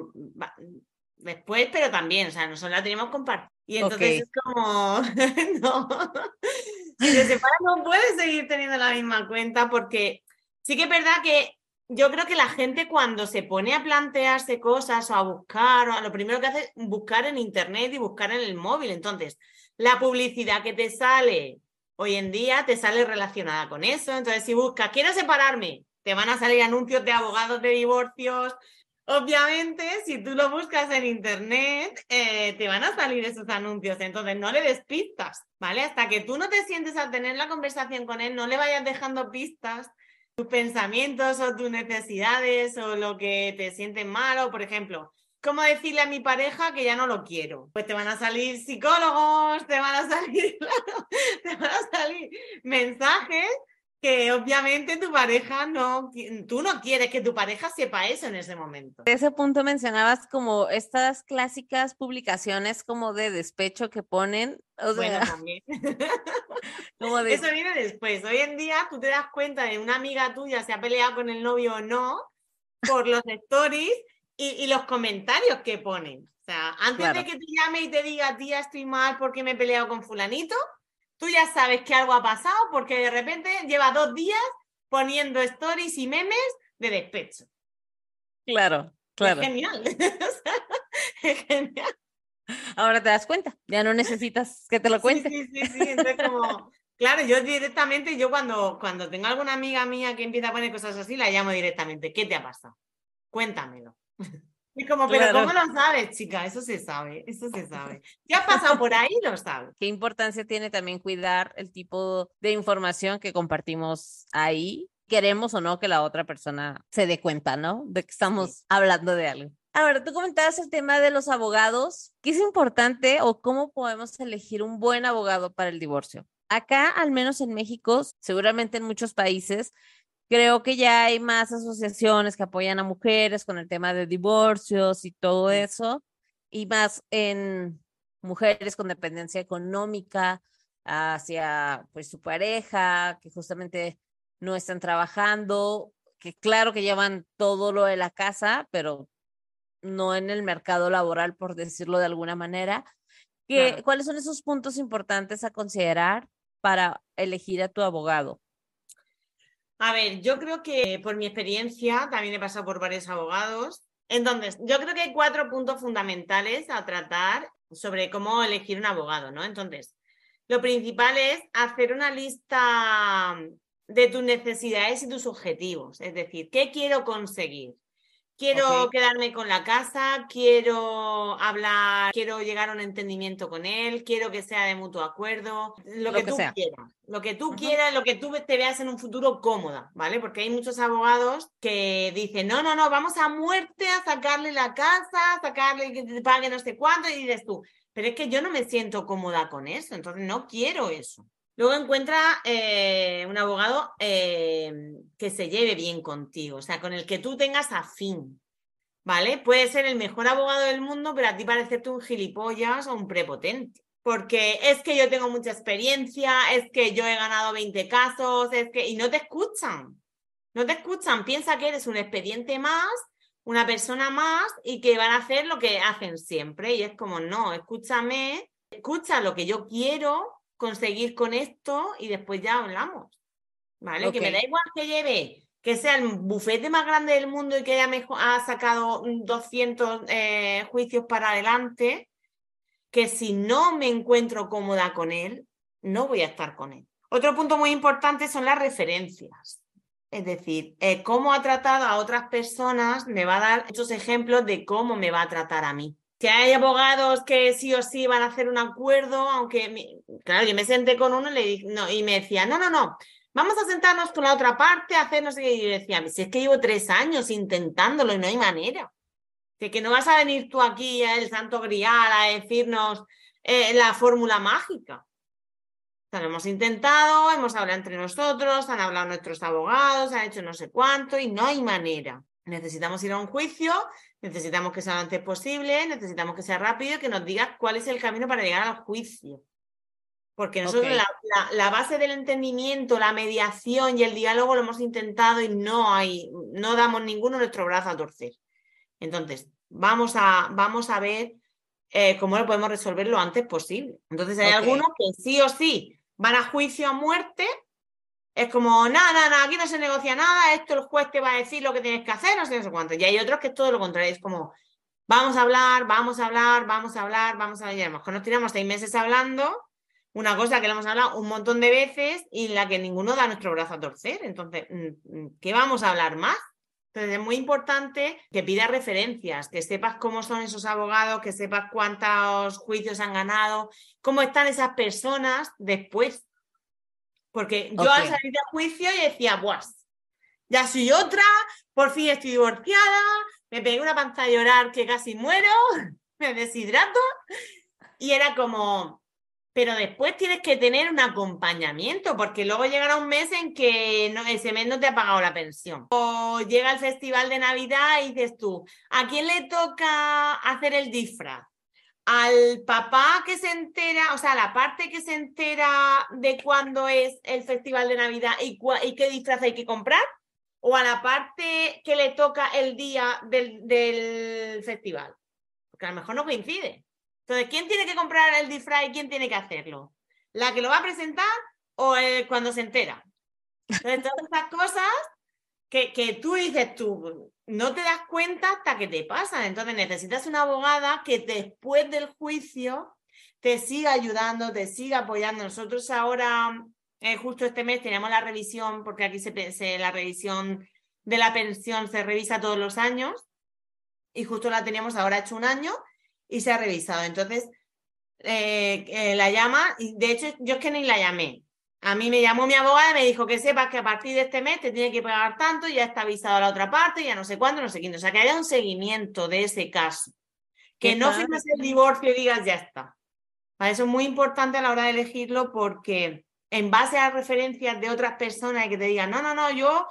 después, pero también, o sea, nosotros la teníamos compartida. Y entonces es como, (laughs) no, si se separa no puedes seguir teniendo la misma cuenta porque sí que es verdad que yo creo que la gente cuando se pone a plantearse cosas o a buscar, o lo primero que hace es buscar en internet y buscar en el móvil. Entonces, la publicidad que te sale hoy en día te sale relacionada con eso. Entonces, si buscas, quiero separarme, te van a salir anuncios de abogados de divorcios. Obviamente, si tú lo buscas en internet, eh, te van a salir esos anuncios. Entonces, no le des pistas, ¿vale? Hasta que tú no te sientes a tener la conversación con él, no le vayas dejando pistas tus pensamientos o tus necesidades o lo que te sienten mal o, por ejemplo, ¿Cómo decirle a mi pareja que ya no lo quiero? Pues te van a salir psicólogos, te van a salir, (laughs) te van a salir mensajes que obviamente tu pareja no, tú no quieres que tu pareja sepa eso en ese momento. De ese punto mencionabas como estas clásicas publicaciones como de despecho que ponen. bueno, (laughs) también. (laughs) Eso viene después. Hoy en día tú te das cuenta de una amiga tuya se ha peleado con el novio o no por los stories y, los comentarios que ponen. O sea, antes de que te llame y te diga, tía, estoy mal porque me he peleado con fulanito, tú ya sabes que algo ha pasado porque de repente lleva dos días poniendo stories y memes de despecho. Claro, claro. Es genial. (laughs) es genial. Ahora te das cuenta, ya no necesitas que te lo cuente. Sí, sí, sí, sí. Entonces, como, claro, yo directamente, yo cuando, cuando tengo alguna amiga mía que empieza a poner cosas así, la llamo directamente. ¿Qué te ha pasado? Cuéntamelo. Es como, pero Claro. ¿cómo lo sabes, chica? Eso se sabe, eso se sabe. (laughs) Si has pasado por ahí, lo sabes. Qué importancia tiene también cuidar el tipo de información que compartimos ahí. Queremos o no que la otra persona se dé cuenta, ¿no? De que estamos hablando de algo. Ahora, tú comentabas el tema de los abogados. ¿Qué es importante o cómo podemos elegir un buen abogado para el divorcio? Acá, al menos en México, seguramente en muchos países, creo que ya hay más asociaciones que apoyan a mujeres con el tema de divorcios y todo eso, y más en mujeres con dependencia económica hacia pues su pareja, que justamente no están trabajando, que claro que llevan todo lo de la casa, pero no en el mercado laboral, por decirlo de alguna manera. ¿Qué- Claro. ¿Cuáles son esos puntos importantes a considerar para elegir a tu abogado? A ver, yo creo que por mi experiencia, también he pasado por varios abogados. Entonces, yo creo que hay cuatro puntos fundamentales a tratar sobre cómo elegir un abogado, ¿no? Entonces, lo principal es hacer una lista de tus necesidades y tus objetivos. Es decir, ¿qué quiero conseguir? Quiero quedarme con la casa, quiero hablar, quiero llegar a un entendimiento con él, quiero que sea de mutuo acuerdo, lo, Lo que, que tú sea. quieras, lo que tú quieras, lo que tú te veas en un futuro cómoda, ¿vale? Porque hay muchos abogados que dicen, no, no, no, vamos a muerte a sacarle la casa, a sacarle que te pague no sé cuánto, y dices tú, pero es que yo no me siento cómoda con eso, entonces no quiero eso. Luego encuentra eh, un abogado eh, que se lleve bien contigo, o sea, con el que tú tengas afín, ¿vale? Puede ser el mejor abogado del mundo, pero a ti parecerte un gilipollas o un prepotente. Porque es que yo tengo mucha experiencia, es que yo he ganado 20 casos, es que... Y no te escuchan, no te escuchan. Piensa que eres un expediente más, una persona más y que van a hacer lo que hacen siempre. Y es como, no, escúchame, escucha lo que yo quiero conseguir con esto y después ya hablamos. ¿Vale? Que me da igual que lleve, que sea el bufete más grande del mundo y que haya ha sacado mm, 200 eh, juicios para adelante, que si no me encuentro cómoda con él, no voy a estar con él. Otro punto muy importante son las referencias. Es decir, eh, cómo ha tratado a otras personas me va a dar muchos ejemplos de cómo me va a tratar a mí. Que hay abogados que sí o sí van a hacer un acuerdo, aunque, claro, yo me senté con uno y, me decía, no, no, no, vamos a sentarnos con la otra parte, a hacer no sé qué. Y yo decía, si es que llevo tres años intentándolo y no hay manera. De que no vas a venir tú aquí, el santo grial, a decirnos eh, la fórmula mágica. Hemos intentado, hemos hablado entre nosotros, han hablado nuestros abogados, han hecho no sé cuánto y no hay manera. Necesitamos ir a un juicio, necesitamos que sea lo antes posible, necesitamos que sea rápido y que nos digas cuál es el camino para llegar al juicio. Porque nosotros la, la- la base del entendimiento, la mediación y el diálogo lo hemos intentado y no hay, no damos ninguno nuestro brazo a torcer. Entonces, vamos a, vamos a ver eh, cómo lo podemos resolver lo antes posible. Entonces, hay algunos que sí o sí van a juicio a muerte. Es como, nada, nada, nada, aquí no se negocia nada, esto el juez te va a decir lo que tienes que hacer, no sé, no sé cuánto. Y hay otros que es todo lo contrario, es como, vamos a hablar, vamos a hablar, vamos a hablar, vamos a hablar. Y mejor nos tiramos seis meses hablando, una cosa que le hemos hablado un montón de veces y en la que ninguno da nuestro brazo a torcer. Entonces, mm, mm, ¿qué vamos a hablar más? Entonces es muy importante que pidas referencias, que sepas cómo son esos abogados, que sepas cuántos juicios han ganado, cómo están esas personas después. Porque yo al salir de juicio y decía, pues, ya soy otra, por fin estoy divorciada, me pegué una panza a llorar que casi muero, (laughs) me deshidrato. Y era como, pero después tienes que tener un acompañamiento, porque luego llegará un mes en que no- ese mes no te ha pagado la pensión. O llega el festival de Navidad y dices tú, ¿a quién le toca hacer el disfraz? Al papá que se entera, o sea, la parte que se entera de cuándo es el festival de Navidad y, qué disfraz hay que comprar, o a la parte que le toca el día del, del festival. Porque a lo mejor no coincide. Entonces, ¿quién tiene que comprar el disfraz y quién tiene que hacerlo? ¿La que lo va a presentar o el cuando se entera? Entonces, todas estas cosas que, tú dices tú, no te das cuenta hasta que te pasa. Entonces necesitas una abogada que después del juicio te siga ayudando, te siga apoyando. Nosotros ahora, eh, justo este mes, tenemos la revisión, porque aquí se, se, la revisión de la pensión se revisa todos los años, y justo la teníamos ahora hecho un año y se ha revisado. Entonces, eh, eh, la llama, y de hecho yo es que ni la llamé. A mí me llamó mi abogada y me dijo que sepas que a partir de este mes te tiene que pagar tanto, ya está avisado a la otra parte, ya no sé cuándo, no sé quién. O sea, que haya un seguimiento de ese caso. Que no firmes el divorcio y digas ya está. Eso es muy importante a la hora de elegirlo porque en base a referencias de otras personas que te digan, no, no, no, yo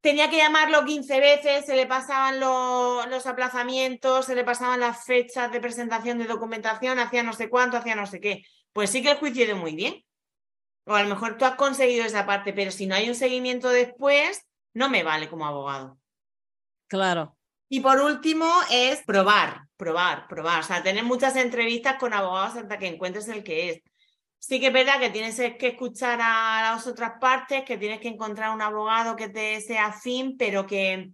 tenía que llamarlo 15 veces, se le pasaban los, los aplazamientos, se le pasaban las fechas de presentación de documentación, hacía no sé cuánto, hacía no sé qué. Pues sí que el juicio ido muy bien. O a lo mejor tú has conseguido esa parte, pero si no hay un seguimiento después, no me vale como abogado. Claro. Y por último es probar, probar, probar. O sea, tener muchas entrevistas con abogados hasta que encuentres el que es. Sí que es verdad que tienes que escuchar a las otras partes, que tienes que encontrar un abogado que te sea afín, pero que,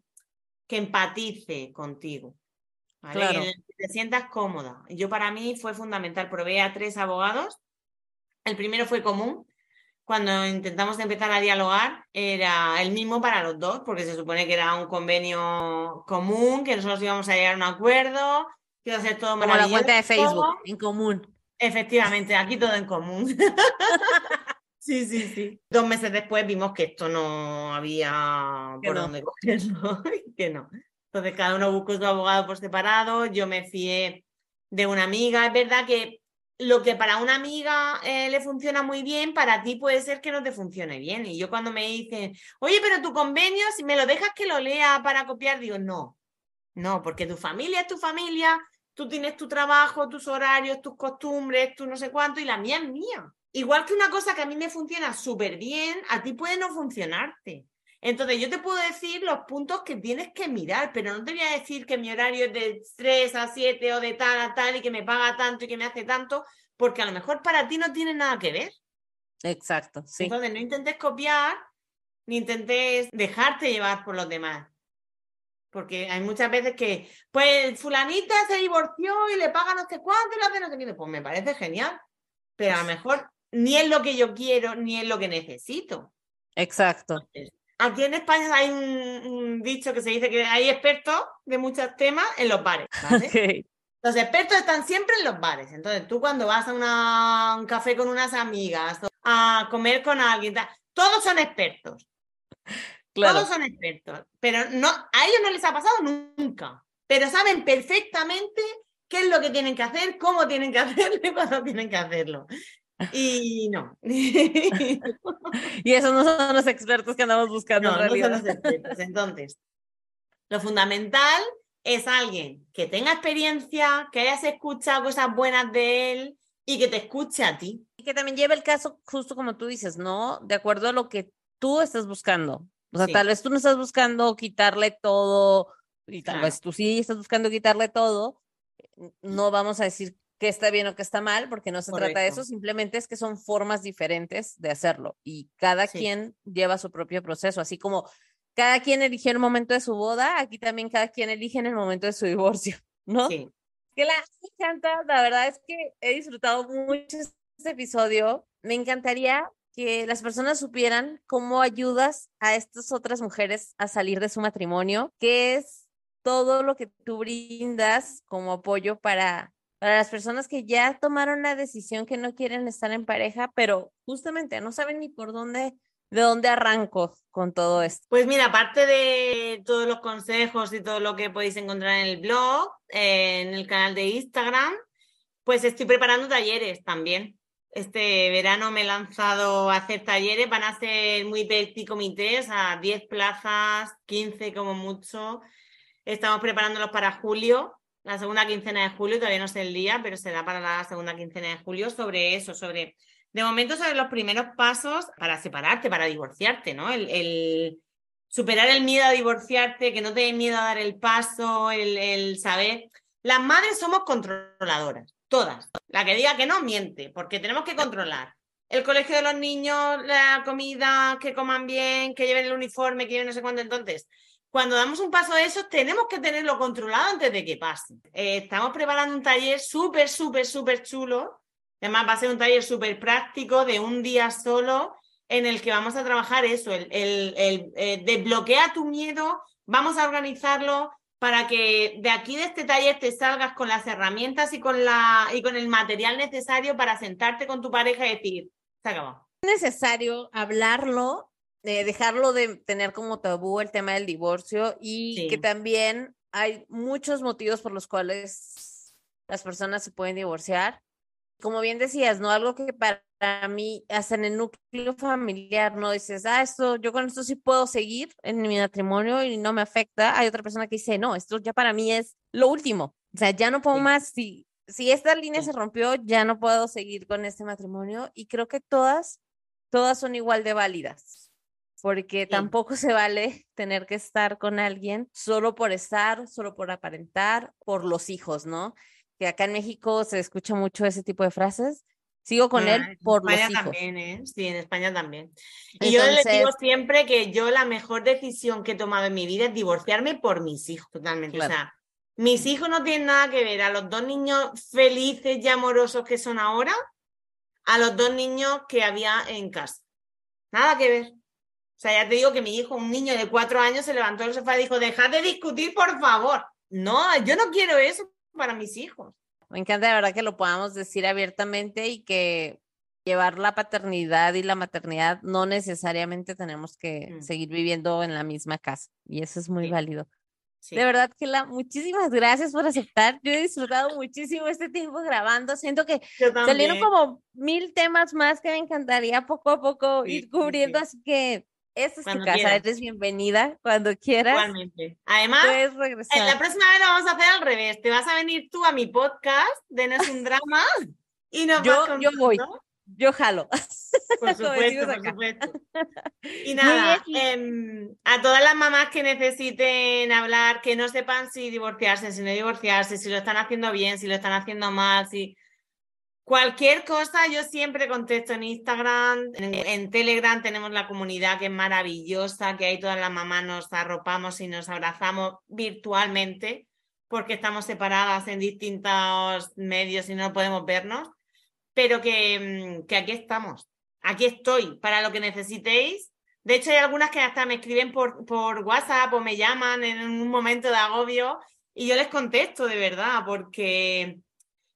que empatice contigo. Claro. Que te sientas cómoda. Yo para mí fue fundamental. Probé a tres abogados. El primero fue común, cuando intentamos empezar a dialogar, era el mismo para los dos, porque se supone que era un convenio común, que nosotros íbamos a llegar a un acuerdo, que iba a ser todo Como la cuenta de Facebook, en común. Efectivamente, aquí todo en común. (laughs) sí, sí, sí. Dos meses después vimos que esto no había por dónde cogerlo, (laughs) que no. Entonces cada uno buscó su abogado por separado, yo me fié de una amiga. Es verdad que lo que para una amiga eh, le funciona muy bien, para ti puede ser que no te funcione bien. Y yo cuando me dicen, oye, pero tu convenio, si me lo dejas que lo lea para copiar, digo, no, no, porque tu familia es tu familia, tú tienes tu trabajo, tus horarios, tus costumbres, tú no sé cuánto, y la mía es mía. Igual que una cosa que a mí me funciona súper bien, a ti puede no funcionarte. Entonces, yo te puedo decir los puntos que tienes que mirar, pero no te voy a decir que mi horario es de 3 a 7 o de tal a tal y que me paga tanto y que me hace tanto, porque a lo mejor para ti no tiene nada que ver. Exacto, sí. Entonces, no intentes copiar ni intentes dejarte llevar por los demás. Porque hay muchas veces que, pues, fulanita se divorció y le paga no sé cuánto y le hace no sé qué. Pues me parece genial. Pero a lo mejor ni es lo que yo quiero, ni es lo que necesito. Exacto. Aquí en España hay un, dicho que se dice que hay expertos de muchos temas en los bares. (laughs) Los expertos están siempre en los bares. Entonces, tú cuando vas a un café con unas amigas, a comer con alguien, todos son expertos. Todos son expertos. Pero no, a ellos no les ha pasado nunca. Pero saben perfectamente qué es lo que tienen que hacer, cómo tienen que (laughs) hacerlo y cuándo tienen que hacerlo. Y no. (laughs) y esos no son los expertos que andamos buscando. No, no son los expertos. Entonces, lo fundamental es alguien que tenga experiencia, que hayas escuchado cosas buenas de él y que te escuche a ti. Y que también lleve el caso justo como tú dices, ¿no? De acuerdo a lo que tú estás buscando. O sea, tal vez tú no estás buscando quitarle todo y tal vez tú sí estás buscando quitarle todo. No vamos a decir que está bien o que está mal, porque no se trata de eso, simplemente es que son formas diferentes de hacerlo y cada quien lleva su propio proceso, así como cada quien eligió el momento de su boda, aquí también cada quien elige en el momento de su divorcio, (laughs) ¿no? Sí. Que la (laughs) encanta, la verdad es que he disfrutado mucho este episodio, me encantaría que las personas supieran cómo ayudas a estas otras mujeres a salir de su matrimonio, qué es todo lo que tú brindas como apoyo para para las personas que ya tomaron la decisión que no quieren estar en pareja, pero justamente no saben ni por dónde, de dónde arranco con todo esto. Pues mira, aparte de todos los consejos y todo lo que podéis encontrar en el blog, en el canal de Instagram, pues estoy preparando talleres también. Este verano me he lanzado a hacer talleres, van a ser muy comités, a 10 plazas, 15 como mucho. Estamos preparándolos para julio la segunda quincena de julio, todavía no sé el día, pero será para la segunda quincena de julio, sobre eso, sobre, de momento, sobre los primeros pasos para separarte, para divorciarte, ¿no? El, superar el miedo a divorciarte, que no te dé miedo a dar el paso, el, el saber. Las madres somos controladoras, todas. La que diga que no, miente, porque tenemos que controlar. el colegio de los niños, la comida, que coman bien, que lleven el uniforme, que lleven no sé cuándo. Entonces, cuando damos un paso de eso, tenemos que tenerlo controlado antes de que pase. Eh, estamos preparando un taller súper, súper, súper chulo. Además, va a ser un taller súper práctico de un día solo en el que vamos a trabajar eso, el, eh, desbloquea tu miedo, vamos a organizarlo para que de aquí de este taller te salgas con las herramientas y con, la, y con el material necesario para sentarte con tu pareja y decir, se acabó. Es necesario hablarlo, eh, dejarlo de tener como tabú el tema del divorcio y que también hay muchos motivos por los cuales las personas se pueden divorciar. Como bien decías, ¿no? Algo que para mí, hasta en el núcleo familiar, ¿no? Dices, ah, esto, yo con esto sí puedo seguir en mi matrimonio y no me afecta. Hay otra persona que dice, no, esto ya para mí es lo último. O sea, ya no puedo más. Si, si esta línea se rompió, ya no puedo seguir con este matrimonio. Y creo que todas, todas son igual de válidas. Porque tampoco se vale tener que estar con alguien solo por estar, solo por aparentar, por los hijos, ¿no? Que acá en México se escucha mucho ese tipo de frases Sigo con él ah, por España los hijos. también, ¿eh? Sí, en España también. Y yo les digo siempre que yo la mejor decisión que he tomado en mi vida es divorciarme por mis hijos, totalmente. O sea, mis hijos no tienen nada que ver a los dos niños felices y amorosos que son ahora, a los dos niños que había en casa. Nada que ver. O sea, ya te digo que mi hijo, un niño de cuatro años, se levantó del sofá y dijo, dejad de discutir, por favor. No, yo no quiero eso para mis hijos. Me encanta de verdad que lo podamos decir abiertamente y que llevar la paternidad y la maternidad no necesariamente tenemos que mm. seguir viviendo en la misma casa y eso es muy válido. De verdad que la muchísimas gracias por aceptar. Yo he disfrutado muchísimo este tiempo grabando. Siento que salieron como mil temas más que me encantaría poco a poco ir cubriendo, así que esta es tu casa, eres bienvenida cuando quieras. Igualmente. Además, en la próxima vez lo vamos a hacer al revés. Te vas a venir tú a mi podcast de No es un drama y nos yo, yo voy. Yo jalo. (laughs) Por supuesto, por supuesto. (laughs) Y nada, em, a todas las mamás que necesiten hablar, que no sepan si divorciarse, si no divorciarse, si lo están haciendo bien, si lo están haciendo mal, si Cualquier cosa, yo siempre contesto en Instagram, en, Telegram tenemos la comunidad que es maravillosa, que ahí todas las mamás nos arropamos y nos abrazamos virtualmente, porque estamos separadas en distintos medios y no podemos vernos, pero que, mm, que aquí estamos, aquí estoy para lo que necesitéis. De hecho, hay algunas que hasta me escriben por, por WhatsApp o me llaman en un momento de agobio y yo les contesto de verdad, porque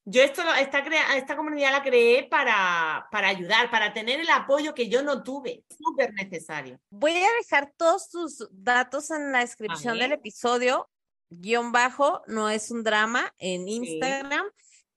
yo esto, esta, esta comunidad la creé para, para ayudar, para tener el apoyo que yo no tuve, súper necesario. Voy a dejar todos tus datos en la descripción del episodio, guion bajo, no es un drama, en Instagram,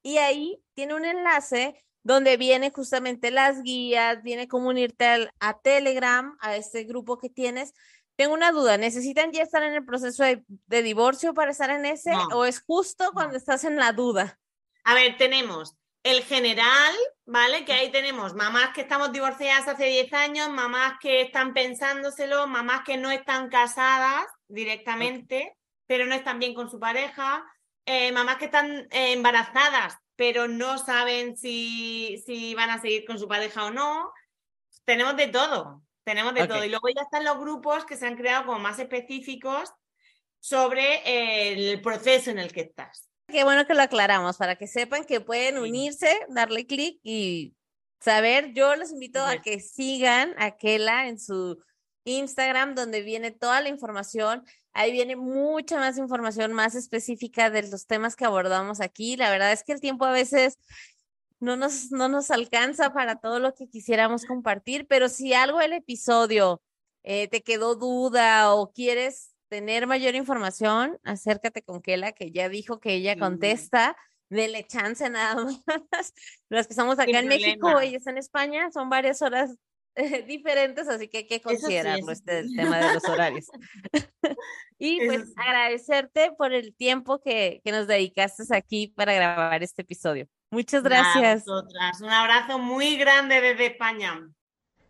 y ahí tiene un enlace donde viene justamente las guías, viene cómo unirte a Telegram, a este grupo que tienes. Tengo una duda, ¿necesitan ya estar en el proceso de, divorcio para estar en ese o es justo cuando estás en la duda? A ver, tenemos el general, ¿vale? Que ahí tenemos mamás que estamos divorciadas hace 10 años, mamás que están pensándoselo, mamás que no están casadas directamente, pero no están bien con su pareja, eh, mamás que están eh, embarazadas, pero no saben si, si van a seguir con su pareja o no. Tenemos de todo, tenemos de todo. Y luego ya están los grupos que se han creado como más específicos sobre el proceso en el que estás. Qué bueno que lo aclaramos para que sepan que pueden unirse, darle clic y saber. Yo los invito a que sigan a Kela en su Instagram, donde viene toda la información. Ahí viene mucha más información más específica de los temas que abordamos aquí. La verdad es que el tiempo a veces no nos, no nos alcanza para todo lo que quisiéramos compartir, pero si algo el episodio eh, te quedó duda o quieres tener mayor información, acércate con Kela, que ya dijo que ella contesta. Dele chance nada más. (laughs) Los que estamos acá en México, y en España, son varias horas eh, diferentes, así que hay que considerarlo este tema de los horarios. (laughs) y pues agradecerte por el tiempo que, que, nos dedicaste aquí para grabar este episodio. Muchas gracias. Un abrazo muy grande desde España.